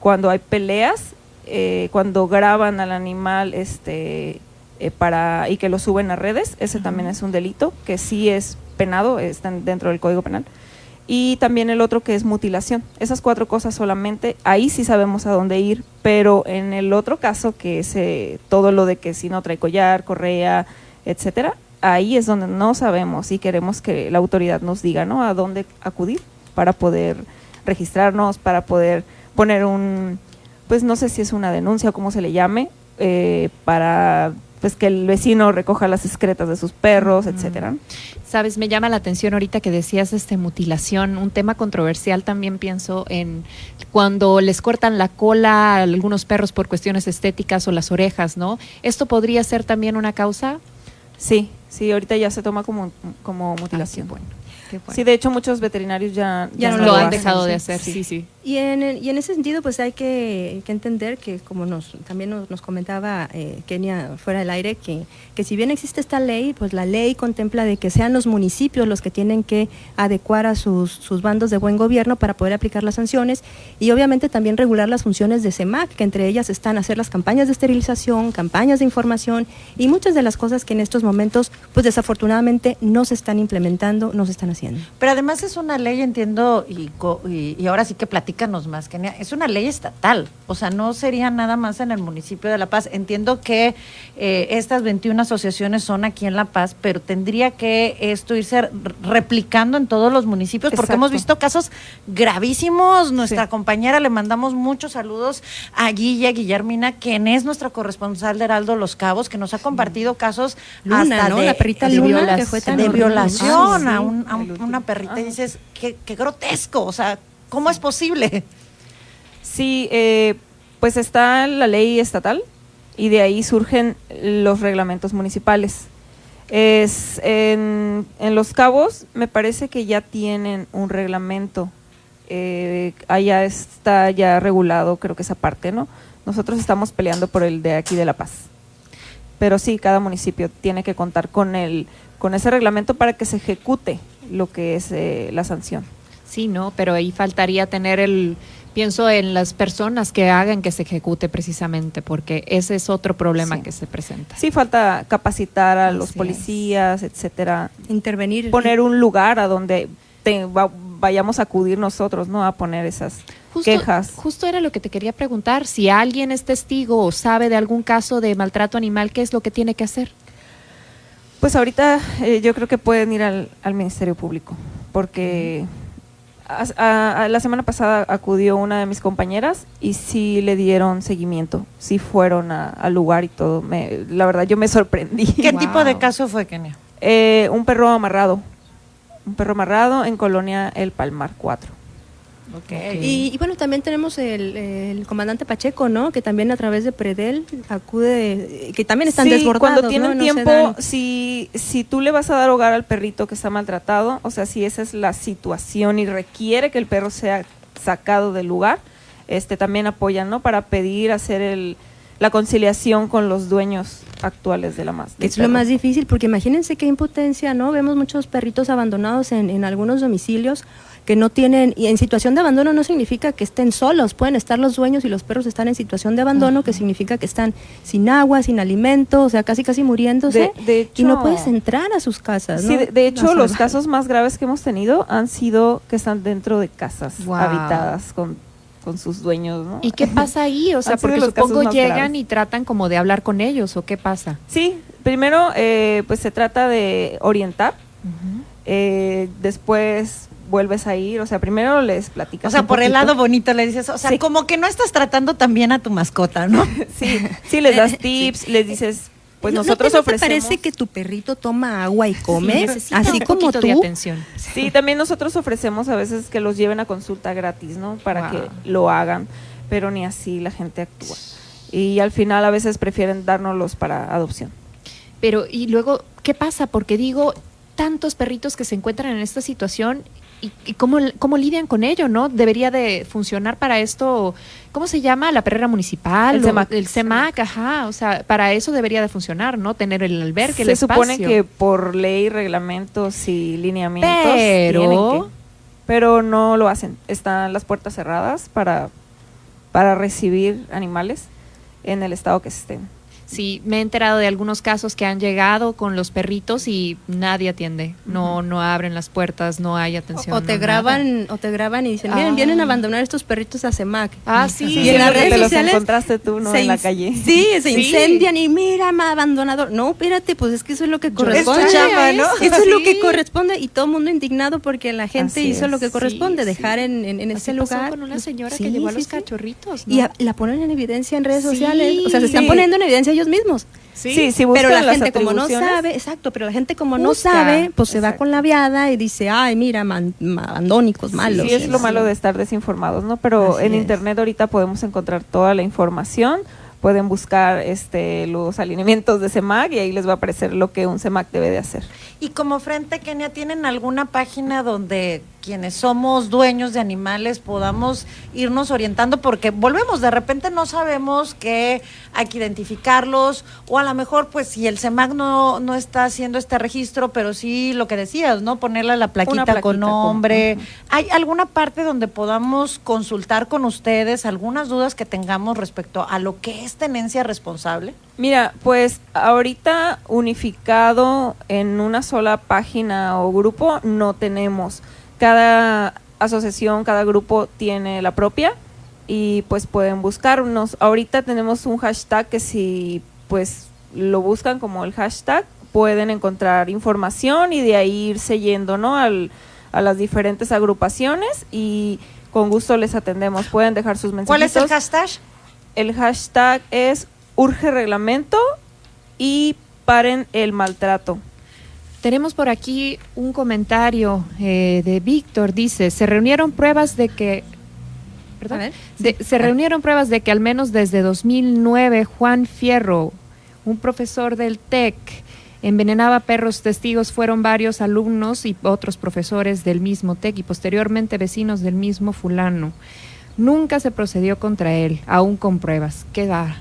cuando hay peleas, eh, cuando graban al animal este para y que lo suben a redes, ese también es un delito que sí es penado, está dentro del Código Penal. Y también el otro que es mutilación. Esas cuatro cosas solamente, ahí sí sabemos a dónde ir, pero en el otro caso, que es eh, todo lo de que si no trae collar, correa, etcétera, ahí es donde no sabemos y queremos que la autoridad nos diga, ¿no? A dónde acudir para poder registrarnos, para poder poner un, pues no sé si es una denuncia o cómo se le llame, eh, para pues que el vecino recoja las excretas de sus perros, etcétera. Sabes, me llama la atención ahorita que decías este mutilación, un tema controversial también pienso en cuando les cortan la cola a algunos perros por cuestiones estéticas o las orejas, ¿no? ¿Esto podría ser también una causa? Sí, sí, ahorita ya se toma como, como mutilación. qué bueno. Sí, de hecho muchos veterinarios ya, Ya no lo lo han hacen, dejado de sí. hacer, sí, sí. Y en, y en ese sentido, pues hay que, entender que, como nos también nos, nos comentaba eh, Kenia fuera del aire, que, que si bien existe esta ley, pues la ley contempla de que sean los municipios los que tienen que adecuar a sus, sus bandos de buen gobierno para poder aplicar las sanciones y obviamente también regular las funciones de CEMAC, que entre ellas están hacer las campañas de esterilización, campañas de información y muchas de las cosas que en estos momentos, pues desafortunadamente no se están implementando, no se están haciendo. Pero además es una ley, entiendo, y, y, y ahora sí que platicamos platícanos más, Kenia. Es una ley estatal, o sea, no sería nada más en el municipio de La Paz. Entiendo que eh, estas 21 asociaciones son aquí en La Paz, pero tendría que esto irse replicando en todos los municipios, porque Exacto. hemos visto casos gravísimos. Nuestra compañera, le mandamos muchos saludos a Guilla Guillermina, quien es nuestra corresponsal de Heraldo Los Cabos, que nos ha compartido casos Luna, hasta ¿no? de, La perrita de Luna, que fue tan de violación Ay, a, un- a un- una perrita y dices, qué, qué grotesco, o sea, ¿cómo es posible? Sí, eh, pues está la ley estatal y de ahí surgen los reglamentos municipales. Es en, en Los Cabos me parece que ya tienen un reglamento, eh, allá está ya regulado, creo que esa parte, ¿no? Nosotros estamos peleando por el de aquí de La Paz. Pero sí, cada municipio tiene que contar con el con ese reglamento para que se ejecute lo que es eh, la sanción. Sí, no, pero ahí faltaría tener el, pienso en las personas que hagan que se ejecute precisamente, porque ese es otro problema Sí. que se presenta. Sí, falta capacitar a los es. policías, etcétera. Intervenir. Poner un lugar a donde te- va- vayamos a acudir nosotros, ¿no? A poner esas Justo, quejas. justo era lo que te quería preguntar, si alguien es testigo o sabe de algún caso de maltrato animal, ¿qué es lo que tiene que hacer? Pues ahorita eh, yo creo que pueden ir al, al Ministerio Público, porque a- a- la semana pasada acudió una de mis compañeras y sí le dieron seguimiento, sí fueron a- al lugar y todo. Me- la verdad yo me sorprendí. ¿Qué tipo de caso fue, Kenia? Eh, un perro amarrado, un perro amarrado en Colonia El Palmar 4. Y, y bueno, también tenemos el, el comandante Pacheco, ¿no? Que también a través de Predel acude, que también están Sí, desbordados. cuando tienen tiempo, si, si tú le vas a dar hogar al perrito que está maltratado, o sea, si esa es la situación y requiere que el perro sea sacado del lugar, este también apoyan, ¿no? Para pedir hacer el, la conciliación con los dueños actuales de la más. es lo más difícil, porque imagínense qué impotencia, ¿no? Vemos muchos perritos abandonados en, en algunos domicilios que no tienen, y en situación de abandono no significa que estén solos, pueden estar los dueños y los perros están en situación de abandono, que significa que están sin agua, sin alimento, o sea, casi casi muriéndose, De- de y no hecho- puedes entrar a sus casas, Sí, ¿no? de, de hecho, los casos más graves que hemos tenido han sido que están dentro de casas Wow. habitadas con, con sus dueños, ¿no? ¿Y qué pasa ahí? O sea, porque supongo llegan graves. y tratan como de hablar con ellos, ¿o qué pasa? Sí, primero eh, pues se trata de orientar, eh, después vuelves a ir, o sea, primero les platicas. O sea, un por el lado bonito le dices, o sea, Sí. como que no estás tratando tan bien a tu mascota, ¿no? Sí, sí les das tips, les dices, pues ¿No- no nosotros te- no te ofrecemos. parece que tu perrito toma agua y come? así un como tú. de atención. Sí, también nosotros ofrecemos a veces que los lleven a consulta gratis, ¿no? Para Wow. que lo hagan, pero ni así la gente actúa. Y al final a veces prefieren dárnoslos para adopción. Pero, y luego, ¿qué pasa? Porque digo, tantos perritos que se encuentran en esta situación y, y cómo, cómo lidian con ello, ¿no? Debería de funcionar para esto, ¿cómo se llama? La perrera municipal. El o- CEMAC. El CEMAC, ajá. O sea, para eso debería de funcionar, ¿no? Tener el albergue, el Se espacio. supone que por ley, reglamentos y lineamientos Pero- tienen que, pero no lo hacen. Están las puertas cerradas para, para recibir animales en el estado que estén. Sí, me he enterado de algunos casos que han llegado con los perritos y nadie atiende. No, no abren las puertas, no hay atención. O te no graban, o te graban y dicen, miren, Ah. vienen a abandonar estos perritos a CEMAC. Ah, sí. Y en las Siempre redes te los sociales encontraste tú, ¿no? En la calle. Sí, se Sí. incendian y mira, ma abandonador. No, espérate, pues es que eso es lo que corresponde. Es tu chamba, ¿no? Eso es lo que corresponde y todo el mundo indignado porque la gente Así hizo lo que corresponde, Sí, dejar en, en, en Así ese pasó lugar. con una señora Sí, que llevó a los sí. cachorritos. ¿no? Y a- la ponen en evidencia en redes Sí. sociales. O sea, se están Sí. poniendo en evidencia ellos mismos. Sí, si pero buscan la gente como no sabe, exacto, pero la gente como no sabe, pues se va con la viada y dice, ay, mira, man, ma- abandónicos, malos. Sí, es lo malo de estar desinformados, ¿no? Pero Así en es. internet ahorita podemos encontrar toda la información, pueden buscar este los alineamientos de CEMAC y ahí les va a aparecer lo que un CEMAC debe de hacer. Y como Frente Kenia, ¿tienen alguna página donde quienes somos dueños de animales podamos irnos orientando? Porque volvemos, de repente no sabemos que hay que identificarlos, o a lo mejor, pues, si el CEMAC no, no está haciendo este registro, pero sí lo que decías, ¿no? Ponerle la plaquita, plaquita con nombre. ¿Hay alguna parte donde podamos consultar con ustedes algunas dudas que tengamos respecto a lo que es tenencia responsable? Mira, pues ahorita unificado en una sola página o grupo no tenemos. Cada asociación, cada grupo tiene la propia y pues pueden buscarnos. Ahorita tenemos un hashtag que si pues lo buscan como el hashtag pueden encontrar información y de ahí irse yendo, ¿no? Al, a las diferentes agrupaciones y con gusto les atendemos. Pueden dejar sus mensajes. ¿Cuál es el hashtag? El hashtag es urge reglamento y paren el maltrato. Tenemos por aquí un comentario eh, de Víctor. Dice, se reunieron pruebas de que... ¿Perdón? De- se reunieron pruebas de que al menos desde 2009 Juan Fierro, un profesor del TEC, envenenaba perros testigos fueron varios alumnos y otros profesores del mismo TEC y posteriormente vecinos del mismo fulano. Nunca se procedió contra él, aún con pruebas. Qué va,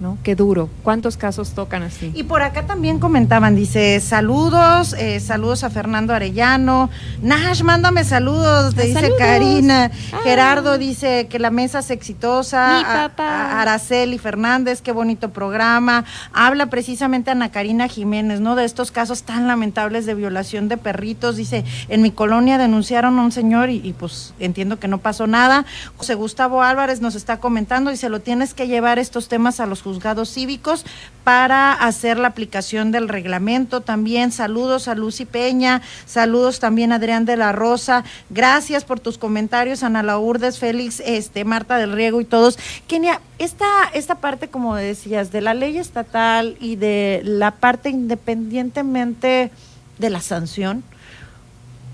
¿no? Qué duro. ¿Cuántos casos tocan así? Y por acá también comentaban, dice, saludos, eh, saludos a Fernando Arellano. Nash, mándame saludos, te Ah, dice saludos. Karina. Ah. Gerardo dice que la mesa es exitosa. Mi A- papá. a- Araceli Fernández, qué bonito programa. Habla precisamente Ana Karina Jiménez, ¿no? De estos casos tan lamentables de violación de perritos. Dice, en mi colonia denunciaron a un señor y, y, pues entiendo que no pasó nada. José Gustavo Álvarez nos está comentando, dice, lo tienes que llevar estos temas a los juzgados cívicos para hacer la aplicación del reglamento. También saludos a Lucy Peña, saludos también a Adrián de la Rosa. Gracias por tus comentarios, Ana Laurdes, Félix, este, Marta del Riego y todos. Kenia, esta, esta parte, como decías, de la ley estatal y de la parte independientemente de la sanción,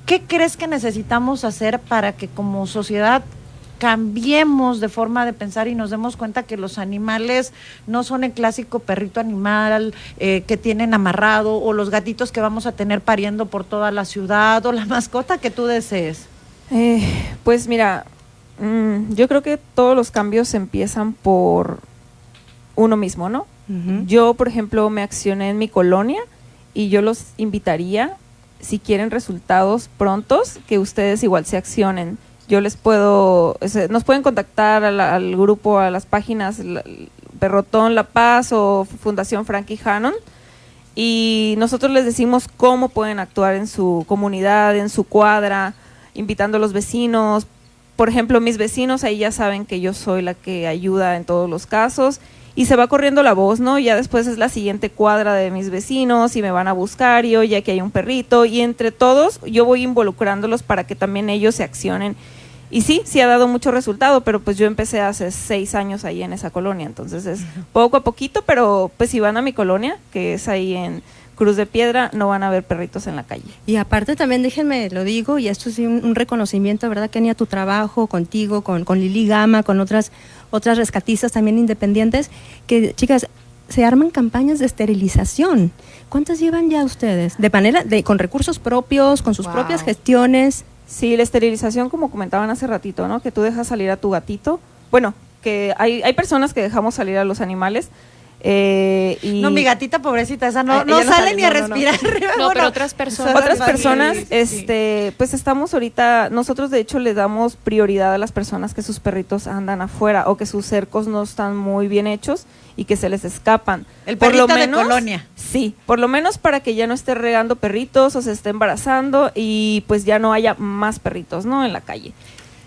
¿qué crees que necesitamos hacer para que como sociedad cambiemos de forma de pensar y nos demos cuenta que los animales no son el clásico perrito animal eh, que tienen amarrado o los gatitos que vamos a tener pariendo por toda la ciudad o la mascota que tú desees? Eh, pues mira, mm, yo creo que todos los cambios empiezan por uno mismo, ¿no? Yo, por ejemplo, me accioné en mi colonia y yo los invitaría, si quieren resultados prontos, que ustedes igual se accionen. Yo les puedo, nos pueden contactar a la- al grupo, a las páginas Perrotón La Paz o Fundación Frankie Hannon y nosotros les decimos cómo pueden actuar en su comunidad, en su cuadra, invitando a los vecinos. Por ejemplo, mis vecinos ahí ya saben que yo soy la que ayuda en todos los casos y se va corriendo la voz, ¿no? Ya después es la siguiente cuadra de mis vecinos y me van a buscar y oye, aquí hay un perrito y entre todos yo voy involucrándolos para que también ellos se accionen. Y sí, sí ha dado mucho resultado, pero pues yo empecé hace seis años ahí en esa colonia, entonces es poco a poquito, pero pues si van a mi colonia, que es ahí en Cruz de Piedra, no van a ver perritos en la calle. Y aparte también déjenme, lo digo, y esto es un, un reconocimiento, ¿verdad, Kenia? Tu trabajo contigo, con, con Lili Gama, con otras, otras rescatistas también independientes, que chicas, se arman campañas de esterilización. ¿Cuántas llevan ya ustedes? De manera, de, con recursos propios, con sus Wow. propias gestiones. Sí, la esterilización, como comentaban hace ratito, ¿no? Que tú dejas salir a tu gatito. Bueno, que hay, hay personas que dejamos salir a los animales. Eh, y No, mi gatita pobrecita, esa no, Ah, no sale ni a no, no, no. respirar. No, pero otras personas. otras personas, sí. este, pues estamos ahorita, nosotros de hecho le damos prioridad a las personas que sus perritos andan afuera o que sus cercos no están muy bien hechos y que se les escapan. El Por lo perrito de menos- colonia. Sí, por lo menos para que ya no esté regando perritos o se esté embarazando y pues ya no haya más perritos, ¿no? En la calle.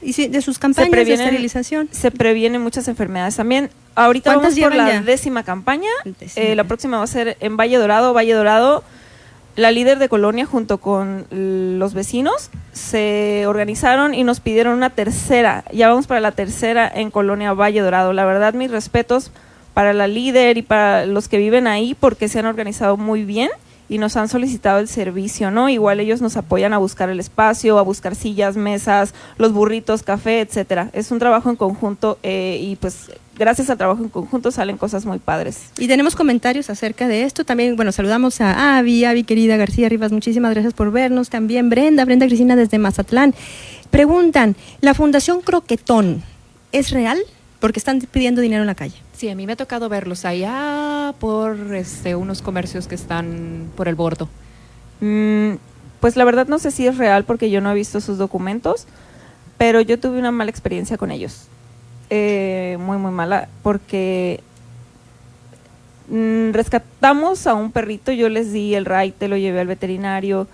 Y sí, de sus campañas de esterilización. Se previenen muchas enfermedades también. Ahorita ¿Cuántas vamos por la ya? décima campaña. Décima. Eh, la próxima va a ser en Valle Dorado. Valle Dorado, la líder de Colonia junto con los vecinos se organizaron y nos pidieron una tercera. Ya vamos para la tercera en Colonia Valle Dorado. La verdad, mis respetos para la líder y para los que viven ahí porque se han organizado muy bien y nos han solicitado el servicio, ¿no? Igual ellos nos apoyan a buscar el espacio, a buscar sillas, mesas, los burritos, café, etcétera. Es un trabajo en conjunto eh, y pues gracias al trabajo en conjunto salen cosas muy padres. Y tenemos comentarios acerca de esto. También, bueno, saludamos a Avi, Avi querida García Rivas, muchísimas gracias por vernos. También Brenda, Brenda Cristina desde Mazatlán. Preguntan, ¿la Fundación Croquetón es real? Porque están pidiendo dinero en la calle. Sí, a mí me ha tocado verlos allá por este, unos comercios que están por el bordo. Mm, pues la verdad no sé si es real porque yo no he visto sus documentos, pero yo tuve una mala experiencia con ellos. Eh, muy, muy mala, porque mm, rescatamos a un perrito, yo les di el te lo llevé al veterinario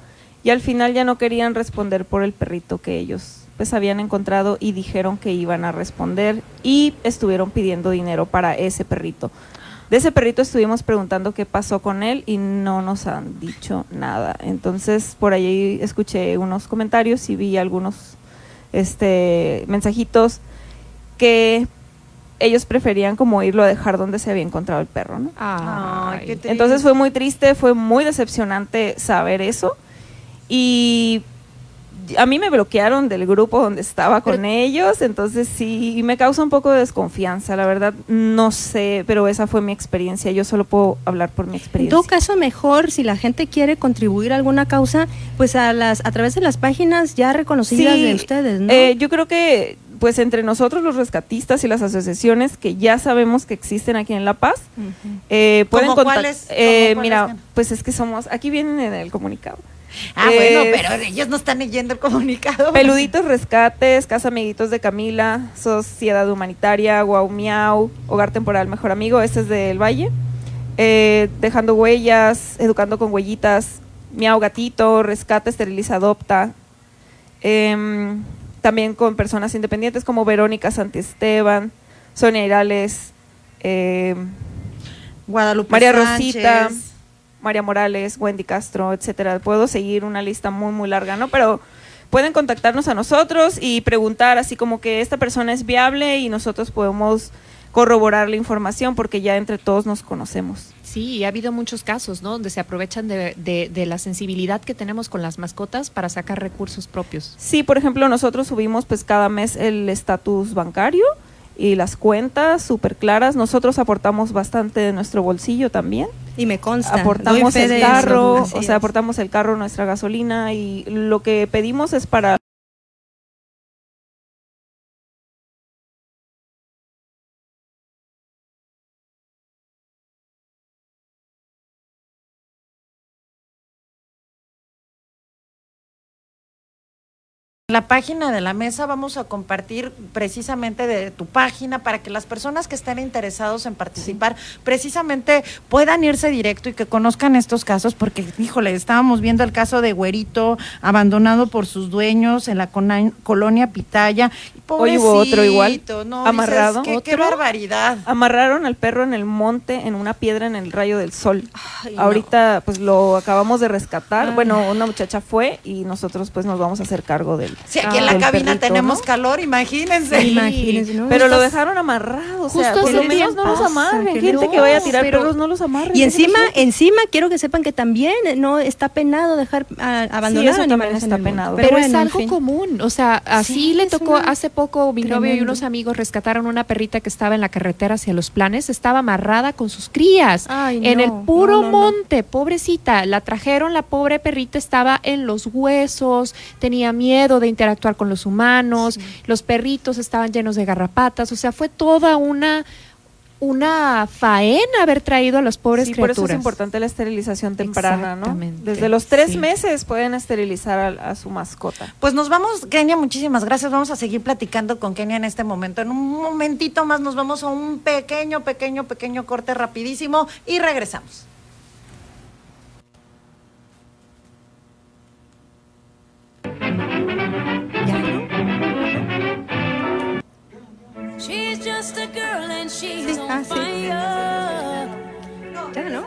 y al final ya no querían responder por el perrito que ellos pues habían encontrado y dijeron que iban a responder y estuvieron pidiendo dinero para ese perrito. De ese perrito estuvimos preguntando qué pasó con él y no nos han dicho nada. Entonces por ahí escuché unos comentarios y vi algunos este mensajitos que ellos preferían como irlo a dejar donde se había encontrado el perro, ¿no? Ay. Entonces fue muy triste, fue muy decepcionante saber eso. Y a mí me bloquearon del grupo donde estaba con ellos, entonces sí, me causa un poco de desconfianza, la verdad, no sé, pero esa fue mi experiencia, yo solo puedo hablar por mi En experiencia. todo caso, mejor si la gente quiere contribuir a alguna causa, pues a las a través de las páginas ya reconocidas Sí, de ustedes, ¿no? eh, yo creo que pues entre nosotros los rescatistas y las asociaciones que ya sabemos que existen aquí en La Paz, eh, pueden ¿Cómo contac- cuáles? ¿Cómo eh, mira, pues es que somos, aquí vienen en el comunicado. Ah, bueno, Eh, pero ellos no están leyendo el comunicado. Peluditos Rescates, Casa Amiguitos de Camila, Sociedad Humanitaria, Guau Miau, Hogar Temporal Mejor Amigo, este es del Valle. Eh, dejando huellas, Educando con Huellitas, Miau Gatito, Rescate, Esteriliza, Adopta. Em, también con personas independientes como Verónica Santiesteban, Sonia Irales, em, Guadalupe María Sánchez. Rosita, María Morales, Wendy Castro, etcétera. Puedo seguir una lista muy, muy larga, ¿no? Pero pueden contactarnos a nosotros y preguntar así como que esta persona es viable y nosotros podemos corroborar la información porque ya entre todos nos conocemos. Sí, ha habido muchos casos, ¿no? Donde se aprovechan de, de- de la sensibilidad que tenemos con las mascotas para sacar recursos propios. Sí, por ejemplo, nosotros subimos pues cada mes el estatus bancario y las cuentas súper claras. Nosotros aportamos bastante de nuestro bolsillo también. Y me consta. Aportamos el eso, carro, o sea, aportamos el carro, nuestra gasolina y lo que pedimos es para la página de la mesa vamos a compartir precisamente de tu página para que las personas que estén interesados en participar precisamente puedan irse directo y que conozcan estos casos porque, híjole, estábamos viendo el caso de Güerito abandonado por sus dueños en la colonia Pitaya. Hoy hubo otro igual, no, amarrado. dices, qué, barbaridad. Amarraron al perro en el monte, en una piedra en el rayo del sol. Ahorita pues lo acabamos de rescatar. Ay. Bueno, una muchacha fue y nosotros pues nos vamos a hacer cargo del Si aquí en la cabina perrito, tenemos ¿no? calor, imagínense. Imagínense, ¿no? Pero lo dejaron amarrado, o sea, Justo por lo menos no los amarren. que Gente no, que vaya a tirar pero- perros, no los amarren. Y encima, encima quiero que sepan que también no está penado dejar ah, abandonar eso también animales en está penado. Pero, es bueno, algo fin. común, o sea, así Sí, le tocó una- hace poco mi novio y unos amigos rescataron una perrita que estaba en la carretera hacia los planes, estaba amarrada con sus crías Ay, en no, el puro no, no, no. monte, pobrecita, la trajeron, la pobre perrita estaba en los huesos, tenía miedo de interactuar con los humanos, los perritos estaban llenos de garrapatas, o sea, fue toda una una faena haber traído a las pobres Sí, por eso criaturas. es importante la esterilización temprana, ¿no? Desde los tres sí. meses pueden esterilizar a, a su mascota. Pues nos vamos, Kenia, muchísimas gracias. Vamos a seguir platicando con Kenia en este momento. En un momentito más nos vamos a un pequeño, pequeño, pequeño corte rapidísimo y regresamos. She's just a girl and she's Sí, ah, sí. Ya, ¿no?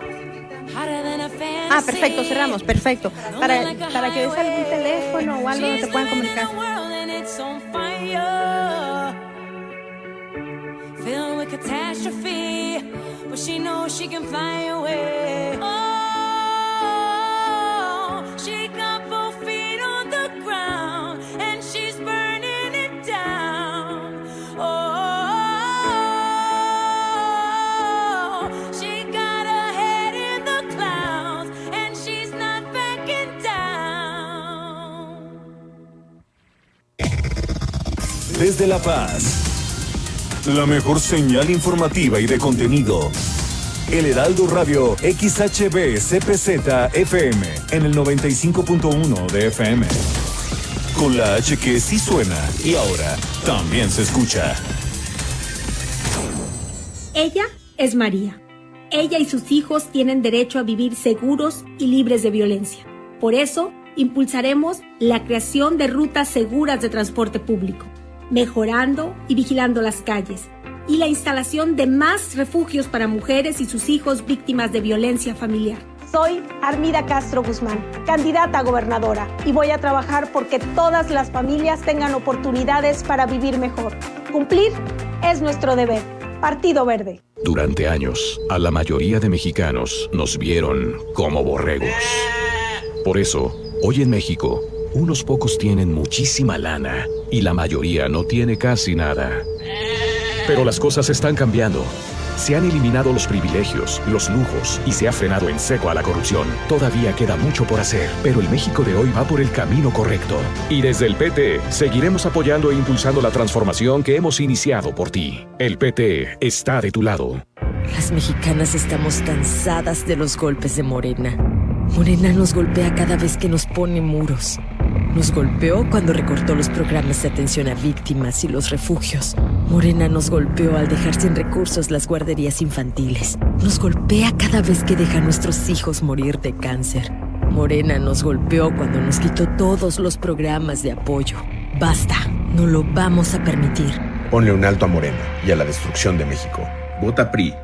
Ah, perfecto, cerramos, perfecto. Para, para que des algún teléfono o algo donde te puedan comunicar. Filled with catastrophe, but she knows she can fly away. Desde La Paz, la mejor señal informativa y de contenido. El Heraldo Radio XHB CPZ FM en el 95.1 de FM. Con la H que sí suena y ahora también se escucha. Ella es María. Ella y sus hijos tienen derecho a vivir seguros y libres de violencia. Por eso, impulsaremos la creación de rutas seguras de transporte público, mejorando y vigilando las calles y la instalación de más refugios para mujeres y sus hijos víctimas de violencia familiar. Soy Armida Castro Guzmán, candidata a gobernadora, y voy a trabajar porque todas las familias tengan oportunidades para vivir mejor. Cumplir es nuestro deber. Partido Verde. Durante años, a la mayoría de mexicanos nos vieron como borregos. Por eso, hoy en México, unos pocos tienen muchísima lana y la mayoría no tiene casi nada. Pero las cosas están cambiando. Se han eliminado los privilegios, los lujos y se ha frenado en seco a la corrupción. Todavía queda mucho por hacer, pero el México de hoy va por el camino correcto. Y desde el PT seguiremos apoyando e impulsando la transformación que hemos iniciado por ti. El PT está de tu lado. Las mexicanas estamos cansadas de los golpes de Morena. Morena nos golpea cada vez que nos pone muros. Nos golpeó cuando recortó los programas de atención a víctimas y los refugios. Morena nos golpeó al dejar sin recursos las guarderías infantiles. Nos golpea cada vez que deja a nuestros hijos morir de cáncer. Morena nos golpeó cuando nos quitó todos los programas de apoyo. Basta, no lo vamos a permitir. Ponle un alto a Morena y a la destrucción de México. Vota PRI.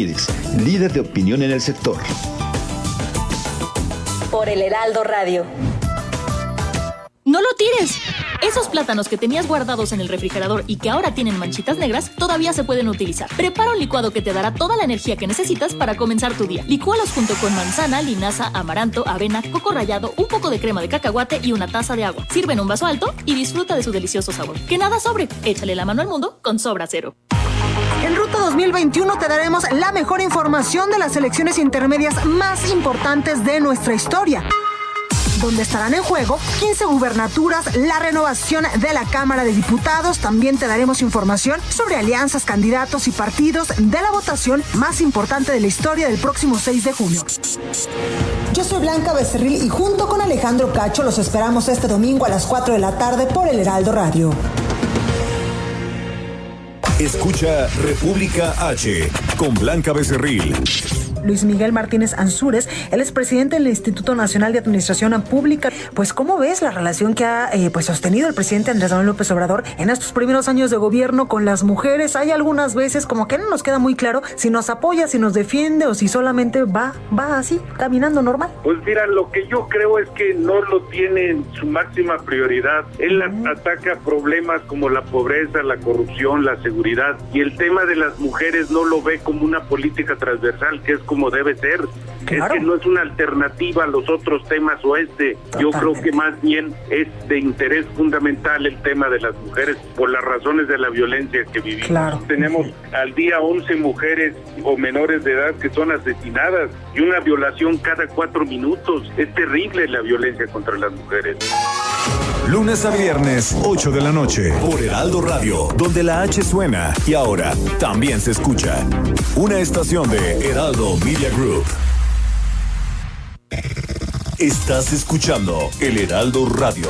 líder de opinión en el sector. Por el Heraldo Radio. ¡No lo tires! Esos plátanos que tenías guardados en el refrigerador y que ahora tienen manchitas negras todavía se pueden utilizar. Prepara un licuado que te dará toda la energía que necesitas para comenzar tu día. Licúalos junto con manzana, linaza, amaranto, avena, coco rallado, un poco de crema de cacahuate y una taza de agua. Sirve en un vaso alto y disfruta de su delicioso sabor. Que nada sobre. Échale la mano al mundo con Sobra Cero. En Ruta 2021 te daremos la mejor información de las elecciones intermedias más importantes de nuestra historia donde estarán en juego 15 gubernaturas, la renovación de la Cámara de Diputados. También te daremos información sobre alianzas, candidatos y partidos de la votación más importante de la historia del próximo 6 de junio. Yo soy Blanca Becerril y junto con Alejandro Cacho los esperamos este domingo a las 4 de la tarde por el Heraldo Radio. Escucha República H con Blanca Becerril. Luis Miguel Martínez Ansúrez, él es presidente del Instituto Nacional de Administración Pública. Pues, ¿cómo ves la relación que ha eh, pues, sostenido el presidente Andrés Manuel López Obrador en estos primeros años de gobierno con las mujeres? Hay algunas veces como que no nos queda muy claro si nos apoya, si nos defiende o si solamente va, va así, caminando normal. Pues mira, lo que yo creo es que no lo tiene en su máxima prioridad. Él ataca problemas como la pobreza, la corrupción, la seguridad y el tema de las mujeres no lo ve como una política transversal, que es como debe ser. Es que no es una alternativa a los otros temas o este. Yo creo que más bien es de interés fundamental el tema de las mujeres por las razones de la violencia que vivimos. Tenemos al día 11 mujeres o menores de edad que son asesinadas y una violación cada cuatro minutos. Es terrible la violencia contra las mujeres. Lunes a viernes, 8 de la noche, por Heraldo Radio, donde la H suena y ahora también se escucha. Una estación de Heraldo Media Group. Estás escuchando El Heraldo Radio.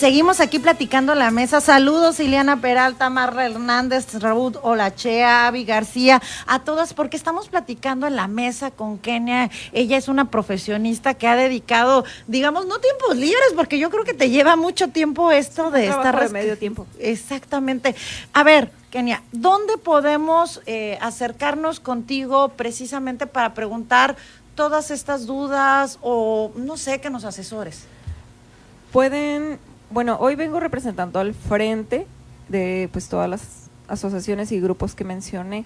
Seguimos aquí platicando la mesa. Saludos, Ileana Peralta, Marra Hernández, Raúl Olachea, Avi García, a todas, porque estamos platicando en la mesa con Kenia. Ella es una profesionista que ha dedicado, digamos, no tiempos libres, porque yo creo que te lleva mucho tiempo esto de estar de medio tiempo. Exactamente. A ver, Kenia, ¿dónde podemos eh, acercarnos contigo precisamente para preguntar todas estas dudas o no sé, que nos asesores? Pueden, bueno, hoy vengo representando al frente de pues todas las asociaciones y grupos que mencioné,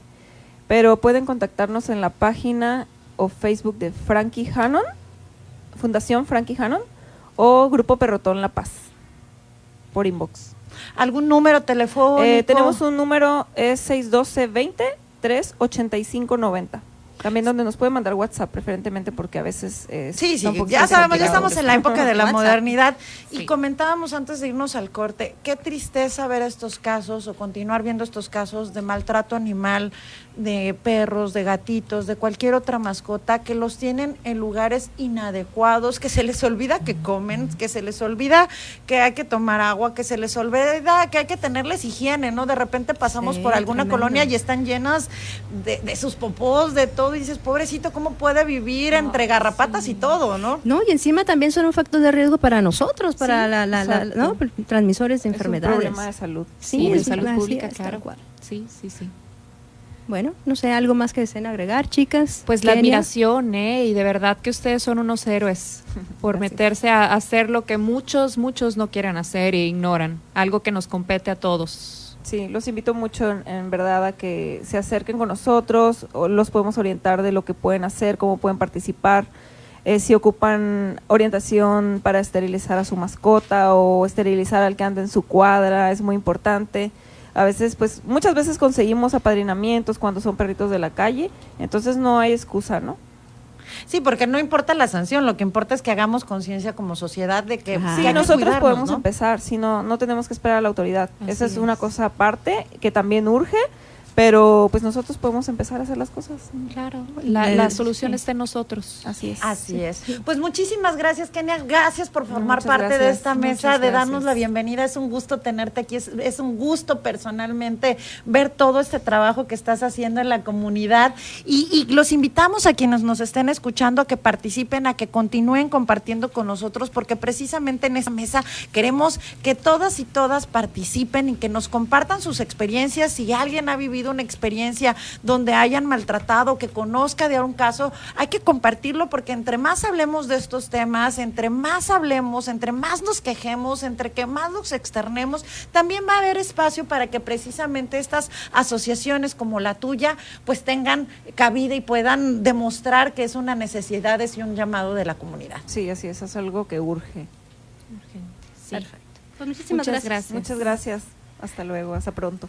pero pueden contactarnos en la página o Facebook de Frankie Hannon, Fundación Frankie Hannon o Grupo Perrotón La Paz, por inbox. ¿Algún número telefónico? Eh, tenemos un número, es 612 20 385 90. También donde nos pueden mandar WhatsApp preferentemente porque a veces... eh, Sí, sí, ya sabemos, ya estamos en la época de la modernidad. Y comentábamos antes de irnos al corte, qué tristeza ver estos casos o continuar viendo estos casos de maltrato animal de perros, de gatitos, de cualquier otra mascota que los tienen en lugares inadecuados, que se les olvida que comen, que se les olvida que hay que tomar agua, que se les olvida que hay que tenerles higiene, ¿no? De repente pasamos Sí, por alguna tremendo. colonia y están llenas de, de sus popós, de todo, y dices, pobrecito, ¿cómo puede vivir entre garrapatas y todo, no? No, y encima también son un factor de riesgo para nosotros, para Sí, la, la- la- exacto. ¿no? transmisores de Es un enfermedades. problema de salud. Sí, de salud pública, claro. Sí, sí, sí. Bueno, no sé, algo más que deseen agregar, chicas. Pues la admiración, ¿eh? Y de verdad que ustedes son unos héroes por meterse a hacer lo que muchos, muchos no quieren hacer e ignoran. Algo que nos compete a todos. Sí, los invito mucho en, en verdad a que se acerquen con nosotros, o los podemos orientar de lo que pueden hacer, cómo pueden participar, eh, si ocupan orientación para esterilizar a su mascota o esterilizar al que anda en su cuadra, es muy importante. A veces, pues, muchas veces conseguimos apadrinamientos cuando son perritos de la calle, entonces no hay excusa, ¿no? Sí, porque no importa la sanción, lo que importa es que hagamos conciencia como sociedad de que, Sí, que hay que nosotros podemos ¿no? empezar, si no, no tenemos que esperar a la autoridad. Esa es, una cosa aparte que también urge, pero pues nosotros podemos empezar a hacer las cosas. Claro, la, Eh, la solución sí. está en nosotros. Así es. Así es. Pues muchísimas gracias, Kenia. Gracias por formar Muchas parte de esta mesa, muchas de darnos gracias. la bienvenida. Es un gusto tenerte aquí. Es, es un gusto personalmente ver todo este trabajo que estás haciendo en la comunidad. Y, y los invitamos a quienes nos estén escuchando a que participen, a que continúen compartiendo con nosotros, porque precisamente en esta mesa queremos que todas y todas participen y que nos compartan sus experiencias. Si alguien ha vivido una experiencia donde hayan maltratado, que conozca de un caso, hay que compartirlo porque entre más hablemos de estos temas, entre más hablemos, entre más nos quejemos, entre que más los externemos, también va a haber espacio para que precisamente estas asociaciones como la tuya pues tengan cabida y puedan demostrar que es una necesidad y un llamado de la comunidad. Sí, así es, es algo que urge. Sí. Perfecto. Pues muchísimas Muchas gracias. Muchas gracias. Hasta luego, hasta pronto.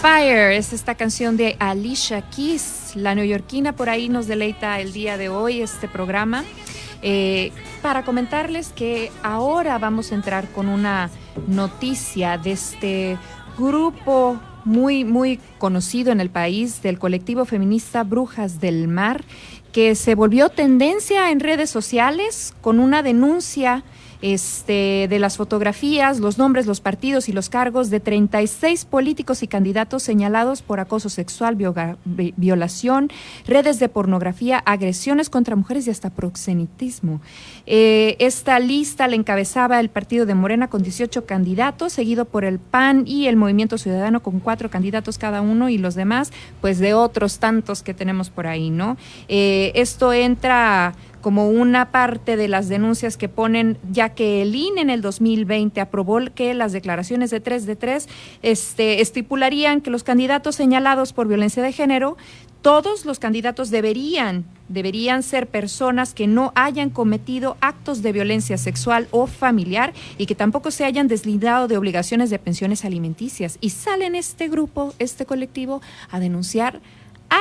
Fire es esta canción de Alicia Keys, la neoyorquina, por ahí nos deleita el día de hoy este programa. Eh, para comentarles que ahora vamos a entrar con una noticia de este grupo muy, muy conocido en el país del colectivo feminista Brujas del Mar, que se volvió tendencia en redes sociales con una denuncia este, de las fotografías, los nombres, los partidos y los cargos de 36 políticos y candidatos señalados por acoso sexual, violación, redes de pornografía, agresiones contra mujeres y hasta proxenetismo. Eh, esta lista la encabezaba el partido de Morena con 18 candidatos, seguido por el PAN y el Movimiento Ciudadano con cuatro candidatos cada uno y los demás, pues de otros tantos que tenemos por ahí, ¿no? Eh, esto entra como una parte de las denuncias que ponen, ya que el INE en el 2020 aprobó que las declaraciones de 3 de 3 este, estipularían que los candidatos señalados por violencia de género, todos los candidatos deberían, deberían ser personas que no hayan cometido actos de violencia sexual o familiar y que tampoco se hayan deslindado de obligaciones de pensiones alimenticias. Y salen este grupo, este colectivo, a denunciar a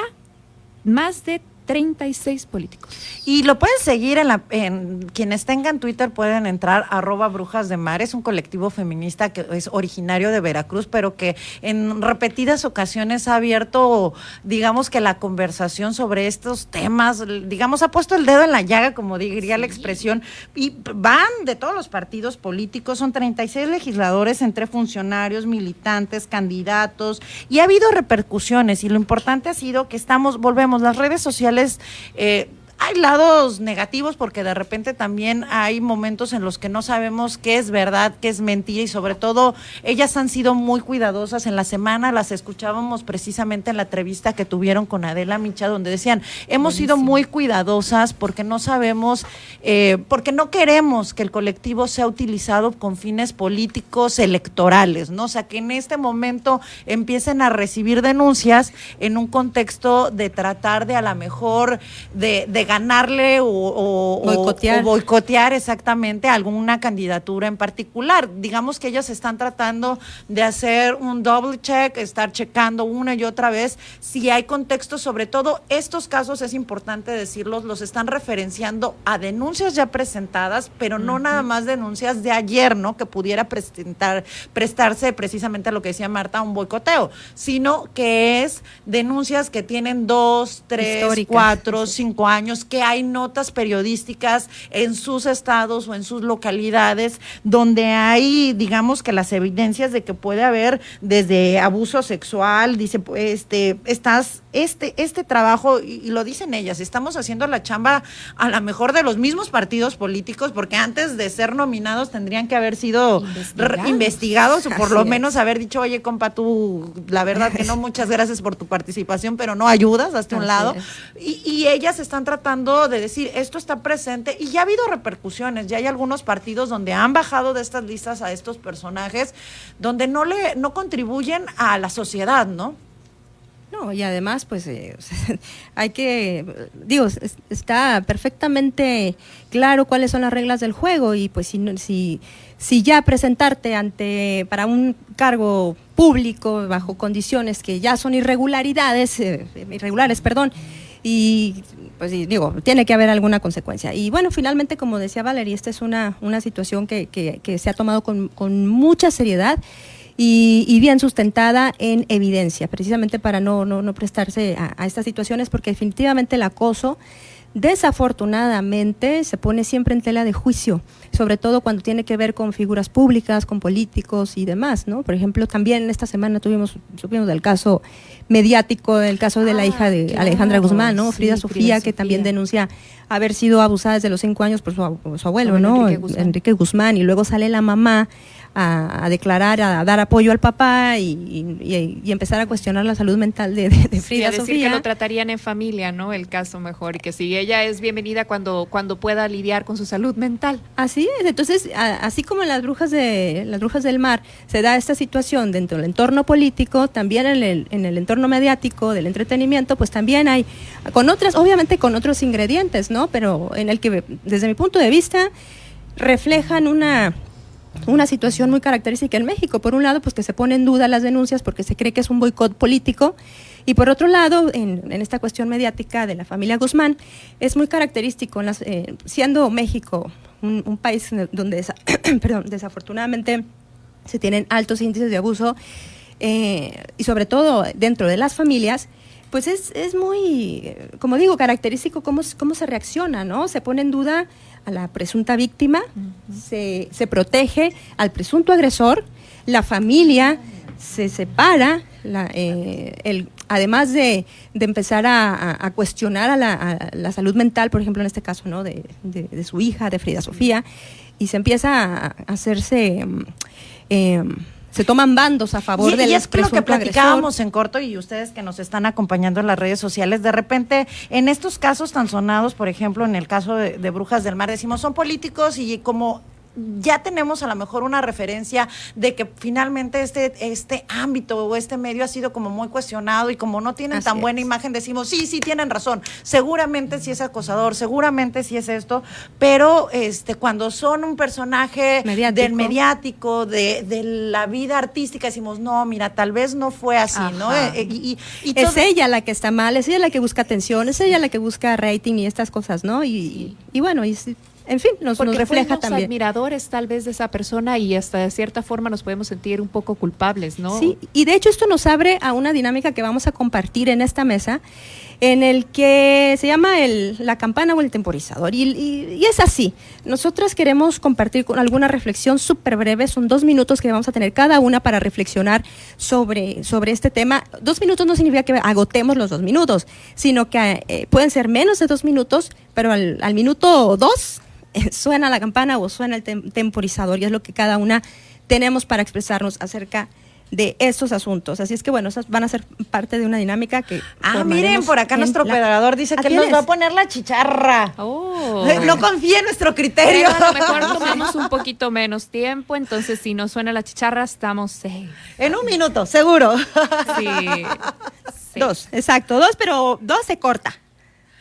más de 36 políticos. Y lo pueden seguir en la, en quienes tengan Twitter pueden entrar arroba brujas de mar, es un colectivo feminista que es originario de Veracruz, pero que en repetidas ocasiones ha abierto, digamos que la conversación sobre estos temas, digamos, ha puesto el dedo en la llaga, como diría la expresión, y van de todos los partidos políticos, son 36 legisladores entre funcionarios, militantes, candidatos, y ha habido repercusiones, y lo importante ha sido que estamos, volvemos, las redes sociales eh, hay lados negativos porque de repente también hay momentos en los que no sabemos qué es verdad, qué es mentira y sobre todo ellas han sido muy cuidadosas. En la semana las escuchábamos precisamente en la entrevista que tuvieron con Adela Micha donde decían, hemos sido muy cuidadosas porque no sabemos, eh, porque no queremos que el colectivo sea utilizado con fines políticos electorales, ¿no? O sea, que en este momento empiecen a recibir denuncias en un contexto de tratar de a lo mejor de, de ganarle o, Boicotear. o boicotear exactamente alguna candidatura en particular. Digamos que ellos están tratando de hacer un double check, estar checando una y otra vez si hay contexto, sobre todo estos casos es importante decirlos, los están referenciando a denuncias ya presentadas, pero no nada más denuncias de ayer, ¿no? Que pudiera presentar, prestarse precisamente a lo que decía Marta, un boicoteo, sino que es denuncias que tienen dos, tres, Históricas. cuatro, cinco años, que hay notas periodísticas en sus estados o en sus localidades donde hay, digamos que las evidencias de que puede haber desde abuso sexual, dice, este, estás, este, este trabajo, y, y lo dicen ellas, estamos haciendo la chamba a lo mejor de los mismos partidos políticos, porque antes de ser nominados tendrían que haber sido investigados, o por Así lo es. menos haber dicho, oye, compa, tú, la verdad que no, muchas gracias por tu participación, pero no ayudas, hasta un lado. Y, y ellas están tratando de decir, esto está presente y ya ha habido repercusiones, ya hay algunos partidos donde han bajado de estas listas a estos personajes, donde no le, no contribuyen a la sociedad, ¿no? Y además, pues, eh, hay que, digo, es- está perfectamente claro cuáles son las reglas del juego y pues si, si, si ya presentarte ante, para un cargo público bajo condiciones que ya son irregularidades, eh, irregulares, perdón, y pues digo, tiene que haber alguna consecuencia. Y bueno, finalmente, como decía Valeria, esta es una, una situación que, que- que se ha tomado con, con mucha seriedad y, y bien sustentada en evidencia, precisamente para no, no, no prestarse a, a estas situaciones, porque definitivamente el acoso desafortunadamente se pone siempre en tela de juicio, sobre todo cuando tiene que ver con figuras públicas, con políticos y demás, ¿no? Por ejemplo, también esta semana tuvimos, supimos del caso mediático, el caso de la hija de claro, Alejandra Guzmán, ¿no? sí, Frida Frida Sofía, que también denuncia haber sido abusada desde los cinco años por su, por su abuelo, Abuelo ¿no? Enrique Guzmán. Enrique Guzmán, y luego sale la mamá a, a declarar, a, dar apoyo al papá y, y- y empezar a cuestionar la salud mental de, de- de Sí, Frida a decir Sofía. que lo tratarían en familia, ¿no? El caso mejor y que si ella es bienvenida cuando cuando pueda lidiar con su salud mental. Así es, entonces, a- así como en las brujas de las brujas del mar se da esta situación dentro del entorno político, también en el, en el entorno mediático del entretenimiento, pues también hay con otras, obviamente con otros ingredientes, ¿no? Pero en el que desde mi punto de vista reflejan una una situación muy característica en México. Por un lado, pues que se pone en duda las denuncias porque se cree que es un boicot político. Y por otro lado, en, en esta cuestión mediática de la familia Guzmán, es muy característico, en las- eh, siendo México un, país donde desa- perdón, desafortunadamente se tienen altos índices de abuso eh, y sobre todo dentro de las familias, pues es, es muy, eh, como digo, característico cómo, cómo se reacciona, ¿no? Se pone en duda a la presunta víctima, se, se protege al presunto agresor, la familia se separa, la, eh, el, además de, de empezar a, a- a cuestionar a la, a la salud mental, por ejemplo, en este caso, ¿no? De, de- de su hija, de Frida Sofía, y se empieza a hacerse... em, se toman bandos a favor Y, del y es que lo que agresor. platicábamos en corto y ustedes que nos están acompañando en las redes sociales, de repente en estos casos tan sonados, por ejemplo, en el caso de, de Brujas del Mar, decimos son políticos y como ya tenemos a lo mejor una referencia de que finalmente este, este ámbito o este medio ha sido como muy cuestionado y como no tienen Así tan es. buena imagen, decimos, sí, sí tienen razón, seguramente sí es acosador, seguramente sí es esto, pero este cuando son un personaje Mediático. del mediático, de, de la vida artística, decimos, no, mira, tal vez no fue así, ¿no? Ajá. Eh, y, y- y es ella la que está mal, es ella la que busca atención, es ella la que busca rating y estas cosas, ¿no? Y, y- y bueno, y, sí, en fin, nos, Porque nos refleja también. admiradores tal vez de esa persona y hasta de cierta forma nos podemos sentir un poco culpables, ¿no? Sí, y de hecho esto nos abre a una dinámica que vamos a compartir en esta mesa, en el que se llama el, la campana o el temporizador. Y, y- y es así. Nosotras queremos compartir con alguna reflexión súper breve. Son dos minutos que vamos a tener cada una para reflexionar sobre, sobre este tema. Dos minutos no significa que agotemos los dos minutos, sino que eh, pueden ser menos de dos minutos, pero al, al minuto dos suena la campana o suena el tem- temporizador y es lo que cada una tenemos para expresarnos acerca de estos asuntos. Así es que bueno, esas van a ser parte de una dinámica que... Ah, miren, por acá nuestro la- operador dice ¿Ah, que nos va a poner la chicharra. Oh. No confía en nuestro criterio. Pero a lo mejor tomamos un poquito menos tiempo, entonces si nos suena la chicharra estamos safe. En un minuto, seguro. Sí. Dos, exacto, dos, pero dos se corta.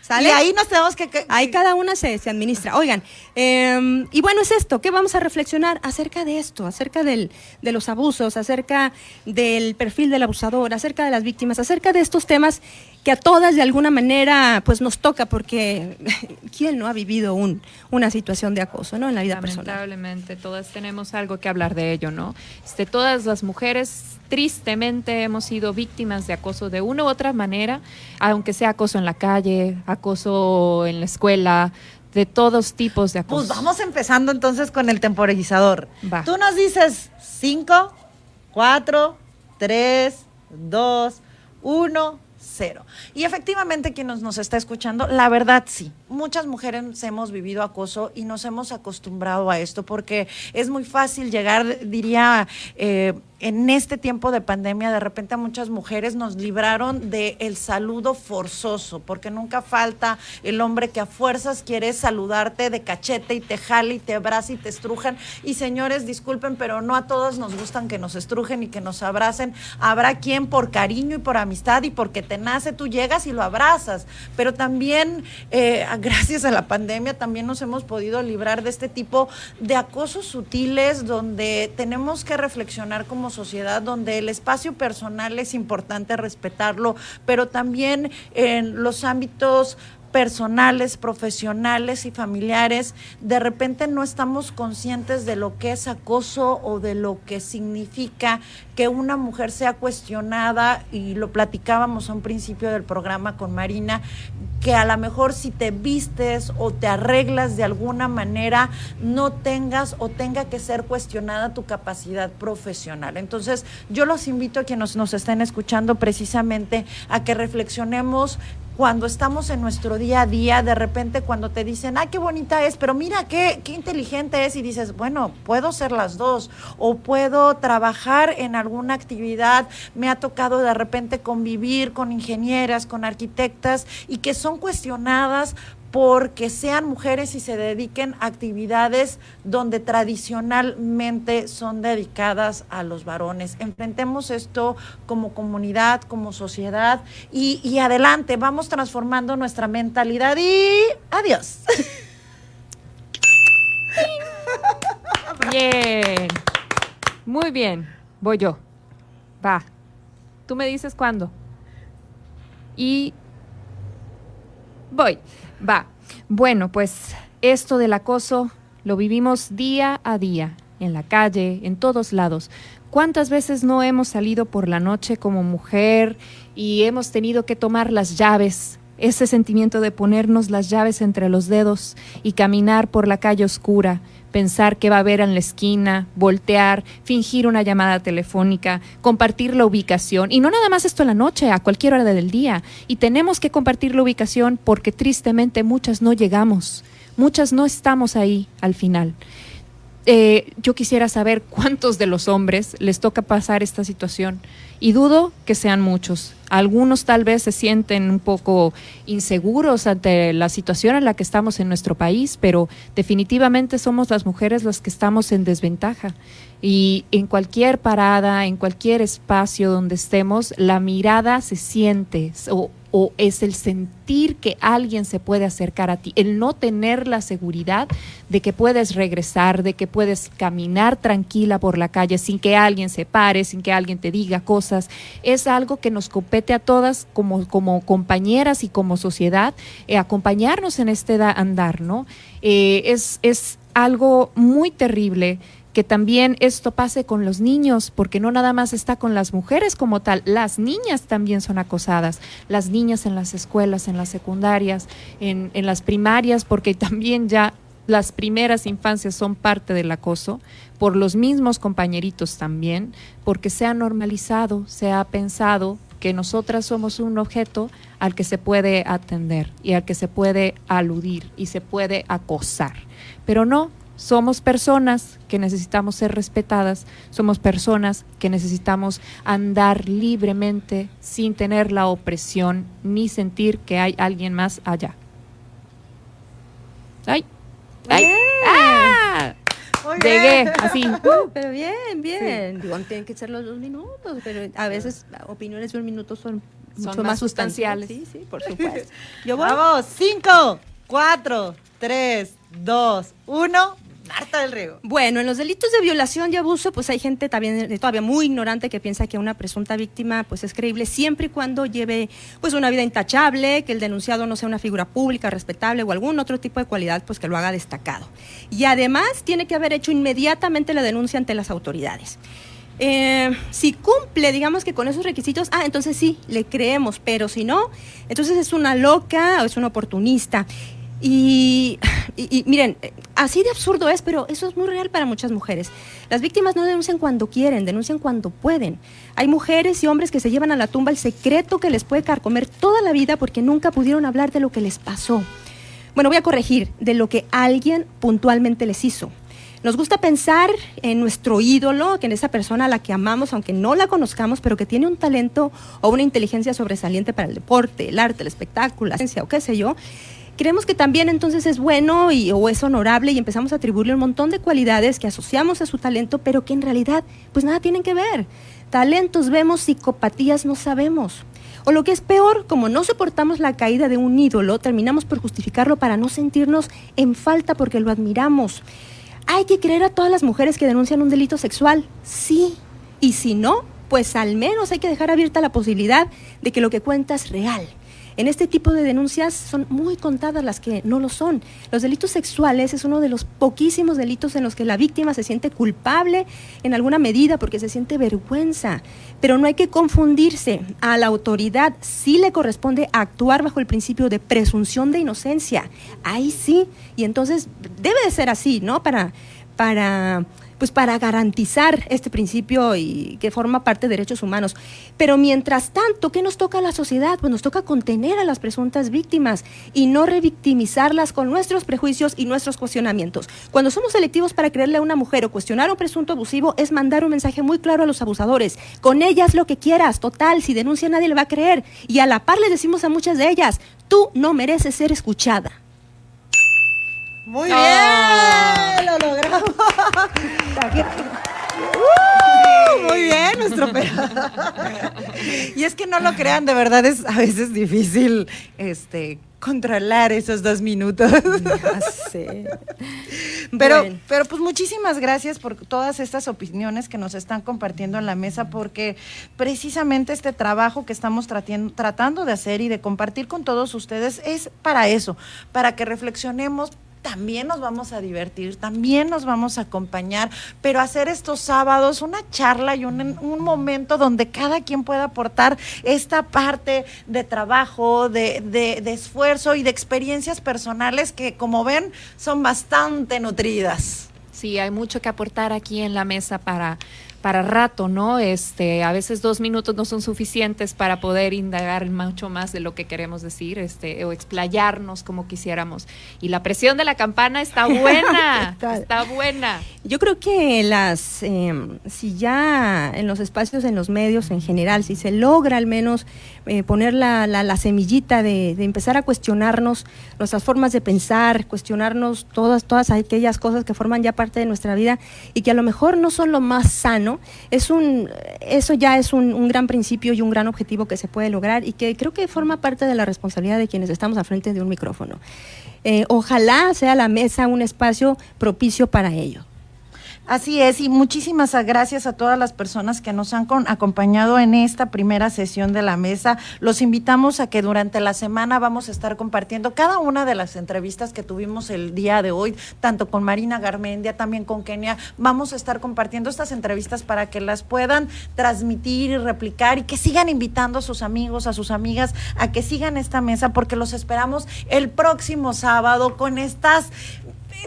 ¿Sale? Y ahí nos tenemos que... que- Ahí cada una se, se administra. Oigan, eh, y bueno, es esto, ¿qué vamos a reflexionar acerca de esto? Acerca del, de los abusos, acerca del perfil del abusador, acerca de las víctimas, acerca de estos temas que a todas de alguna manera pues nos toca porque ¿quién no ha vivido un, una situación de acoso ¿no? en la vida personal? Lamentablemente, todas tenemos algo que hablar de ello, ¿no? Este, todas las mujeres tristemente hemos sido víctimas de acoso de una u otra manera, aunque sea acoso en la calle, acoso en la escuela, de todos tipos de acoso. Pues vamos empezando entonces con el temporizador. Va. Tú nos dices 5, 4, 3, 2, 1, 0. Y efectivamente quien nos está escuchando, la verdad sí. Muchas mujeres hemos vivido acoso y nos hemos acostumbrado a esto porque es muy fácil llegar, diría, eh, en este tiempo de pandemia, de repente a muchas mujeres nos libraron del saludo forzoso, porque nunca falta el hombre que a fuerzas quiere saludarte de cachete y te jala y te abraza y te estrujan. Y señores, disculpen, pero no a todos nos gustan que nos estrujen y que nos abracen. Habrá quien por cariño y por amistad y porque te nace, tú llegas y lo abrazas. Pero también, eh, gracias a la pandemia, también nos hemos podido librar de este tipo de acosos sutiles donde tenemos que reflexionar como sociedad, donde el espacio personal es importante respetarlo, pero también en los ámbitos personales, profesionales y familiares, de repente no estamos conscientes de lo que es acoso o de lo que significa que una mujer sea cuestionada, y lo platicábamos a un principio del programa con Marina, que a lo mejor si te vistes o te arreglas de alguna manera, no tengas o tenga que ser cuestionada tu capacidad profesional. Entonces, yo los invito a quienes nos estén escuchando precisamente a que reflexionemos cuando estamos en nuestro día a día, de repente cuando te dicen, ay, qué bonita es, pero mira qué, qué inteligente es, y dices, bueno, puedo ser las dos, o puedo trabajar en alguna actividad, me ha tocado de repente convivir con ingenieras, con arquitectas, y que son cuestionadas porque sean mujeres y se dediquen a actividades donde tradicionalmente son dedicadas a los varones. Enfrentemos esto como comunidad, como sociedad y, y adelante, vamos transformando nuestra mentalidad y adiós. Bien. Muy bien. Voy yo. Va. Tú me dices cuándo. Y voy. Va. Bueno, pues esto del acoso lo vivimos día a día, en la calle, en todos lados. ¿Cuántas veces no hemos salido por la noche como mujer y hemos tenido que tomar las llaves? Ese sentimiento de ponernos las llaves entre los dedos y caminar por la calle oscura, pensar qué va a haber en la esquina, voltear, fingir una llamada telefónica, compartir la ubicación. Y no nada más esto en la noche, a cualquier hora del día. Y tenemos que compartir la ubicación porque tristemente muchas no llegamos, muchas no estamos ahí al final. Eh, yo quisiera saber cuántos de los hombres les toca pasar esta situación y dudo que sean muchos. Algunos tal vez se sienten un poco inseguros ante la situación en la que estamos en nuestro país, pero definitivamente somos las mujeres las que estamos en desventaja. Y en cualquier parada, en cualquier espacio donde estemos, la mirada se siente o es el sentir que alguien se puede acercar a ti, el no tener la seguridad de que puedes regresar, de que puedes caminar tranquila por la calle sin que alguien se pare, sin que alguien te diga cosas, es algo que nos compete a todas como, como compañeras y como sociedad, eh, acompañarnos en este da- andar, ¿no? Eh, es, es algo muy terrible que también esto pase con los niños, porque no nada más está con las mujeres como tal, las niñas también son acosadas, las niñas en las escuelas, en las secundarias, en, en las primarias, porque también ya las primeras infancias son parte del acoso, por los mismos compañeritos también, porque se ha normalizado, se ha pensado que nosotras somos un objeto al que se puede atender y al que se puede aludir y se puede acosar. Pero no, somos personas que necesitamos ser respetadas, somos personas que necesitamos andar libremente sin tener la opresión ni sentir que hay alguien más allá. ¡Ay! ¡Ay! ¡Ah! Llegué, así. Uh, pero bien, bien. Digo, tienen que ser los dos minutos, pero a veces opiniones de un minuto son, Son mucho más más sustanciales. sustanciales. Sí, sí, por supuesto. Yo voy. Vamos, cinco, cuatro, tres, dos, uno. Marta del Río. Bueno, en los delitos de violación y abuso, pues hay gente también eh, todavía muy ignorante que piensa que una presunta víctima pues es creíble siempre y cuando lleve pues una vida intachable, que el denunciado no sea una figura pública, respetable o algún otro tipo de cualidad pues que lo haga destacado. Y además tiene que haber hecho inmediatamente la denuncia ante las autoridades. Eh, si cumple, digamos que con esos requisitos, ah, entonces sí, le creemos, pero si no, entonces es una loca o es una oportunista. Y, miren, así de absurdo es, pero eso es muy real para muchas mujeres. Las víctimas no denuncian cuando quieren, denuncian cuando pueden. Hay mujeres y hombres que se llevan a la tumba el secreto que les puede carcomer toda la vida porque nunca pudieron hablar de lo que les pasó. Bueno, voy a corregir, de lo que alguien puntualmente les hizo. Nos gusta pensar en nuestro ídolo, que en esa persona a la que amamos, aunque no la conozcamos, pero que tiene un talento o una inteligencia sobresaliente para el deporte, el arte, el espectáculo, la ciencia o qué sé yo. Creemos que también entonces es bueno y, o es honorable y empezamos a atribuirle un montón de cualidades que asociamos a su talento, pero que en realidad pues nada tienen que ver. Talentos vemos, psicopatías no sabemos. O lo que es peor, como no soportamos la caída de un ídolo, terminamos por justificarlo para no sentirnos en falta porque lo admiramos. ¿Hay que creer a todas las mujeres que denuncian un delito sexual? Sí. Y si no, pues al menos hay que dejar abierta la posibilidad de que lo que cuenta es real. En este tipo de denuncias son muy contadas las que no lo son. Los delitos sexuales es uno de los poquísimos delitos en los que la víctima se siente culpable en alguna medida porque se siente vergüenza. Pero no hay que confundirse. A la autoridad sí le corresponde actuar bajo el principio de presunción de inocencia. Ahí sí. Y entonces debe de ser así, ¿no? Para, para pues para garantizar este principio y que forma parte de derechos humanos. Pero mientras tanto, ¿qué nos toca a la sociedad? Pues nos toca contener a las presuntas víctimas y no revictimizarlas con nuestros prejuicios y nuestros cuestionamientos. Cuando somos selectivos para creerle a una mujer o cuestionar un presunto abusivo es mandar un mensaje muy claro a los abusadores. Con ellas lo que quieras, total, si denuncia nadie le va a creer. Y a la par le decimos a muchas de ellas, tú no mereces ser escuchada. Muy bien, lo logramos. Uh, muy bien, nuestro pe- Y es que no lo crean, de verdad es a veces difícil este controlar esos dos minutos. Pero, pero pues muchísimas gracias por todas estas opiniones que nos están compartiendo en la mesa, porque precisamente este trabajo que estamos tratando de hacer y de compartir con todos ustedes es para eso, para que reflexionemos. También nos vamos a divertir, también nos vamos a acompañar, pero hacer estos sábados una charla y un, un momento donde cada quien pueda aportar esta parte de trabajo, de, de- de esfuerzo y de experiencias personales que, como ven, son bastante nutridas. Sí, hay mucho que aportar aquí en la mesa para, para rato, ¿no? Este, a veces dos minutos no son suficientes para poder indagar mucho más de lo que queremos decir, este, o explayarnos como quisiéramos. Y la presión de la campana está buena, está buena. Yo creo que las, eh, si ya en los espacios, en los medios en general, si se logra al menos eh, poner la, la- la semillita de, de empezar a cuestionarnos nuestras formas de pensar, cuestionarnos todas, todas aquellas cosas que forman ya parte de nuestra vida y que a lo mejor no son lo más sano, es un, eso ya es un, un gran principio y un gran objetivo que se puede lograr y que creo que forma parte de la responsabilidad de quienes estamos al frente de un micrófono. Eh, ojalá sea la mesa un espacio propicio para ello. Así es, y muchísimas gracias a todas las personas que nos han con- acompañado en esta primera sesión de la mesa. Los invitamos a que durante la semana vamos a estar compartiendo cada una de las entrevistas que tuvimos el día de hoy, tanto con Marina Garmendia, también con Kenia. Vamos a estar compartiendo estas entrevistas para que las puedan transmitir y replicar y que sigan invitando a sus amigos, a sus amigas a que sigan esta mesa porque los esperamos el próximo sábado con estas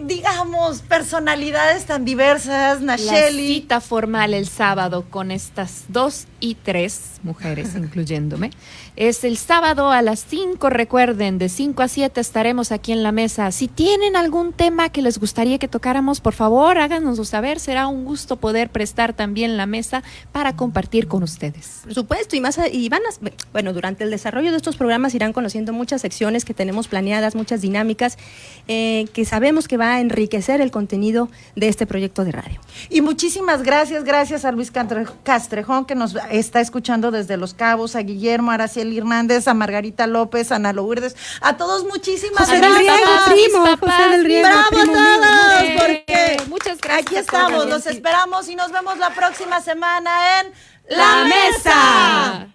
digamos, personalidades tan diversas, La Nacheli. cita formal el sábado con estas dos y tres mujeres, incluyéndome, es el sábado a las 5. Recuerden, de 5 a 7 estaremos aquí en la mesa. Si tienen algún tema que les gustaría que tocáramos, por favor, háganoslo saber. Será un gusto poder prestar también la mesa para compartir con ustedes. Por supuesto, y más y van a, bueno, durante el desarrollo de estos programas irán conociendo muchas secciones que tenemos planeadas, muchas dinámicas eh, que sabemos que va a enriquecer el contenido de este proyecto de radio. Y muchísimas gracias, gracias a Luis Castrejón que nos está escuchando desde Los Cabos, a Guillermo, a Hernández, a Margarita López, a Ana Lourdes, a todos muchísimas gracias. Del primo, todos! Porque muchas gracias. Aquí estamos, los esperamos y nos vemos la próxima semana en La Mesa.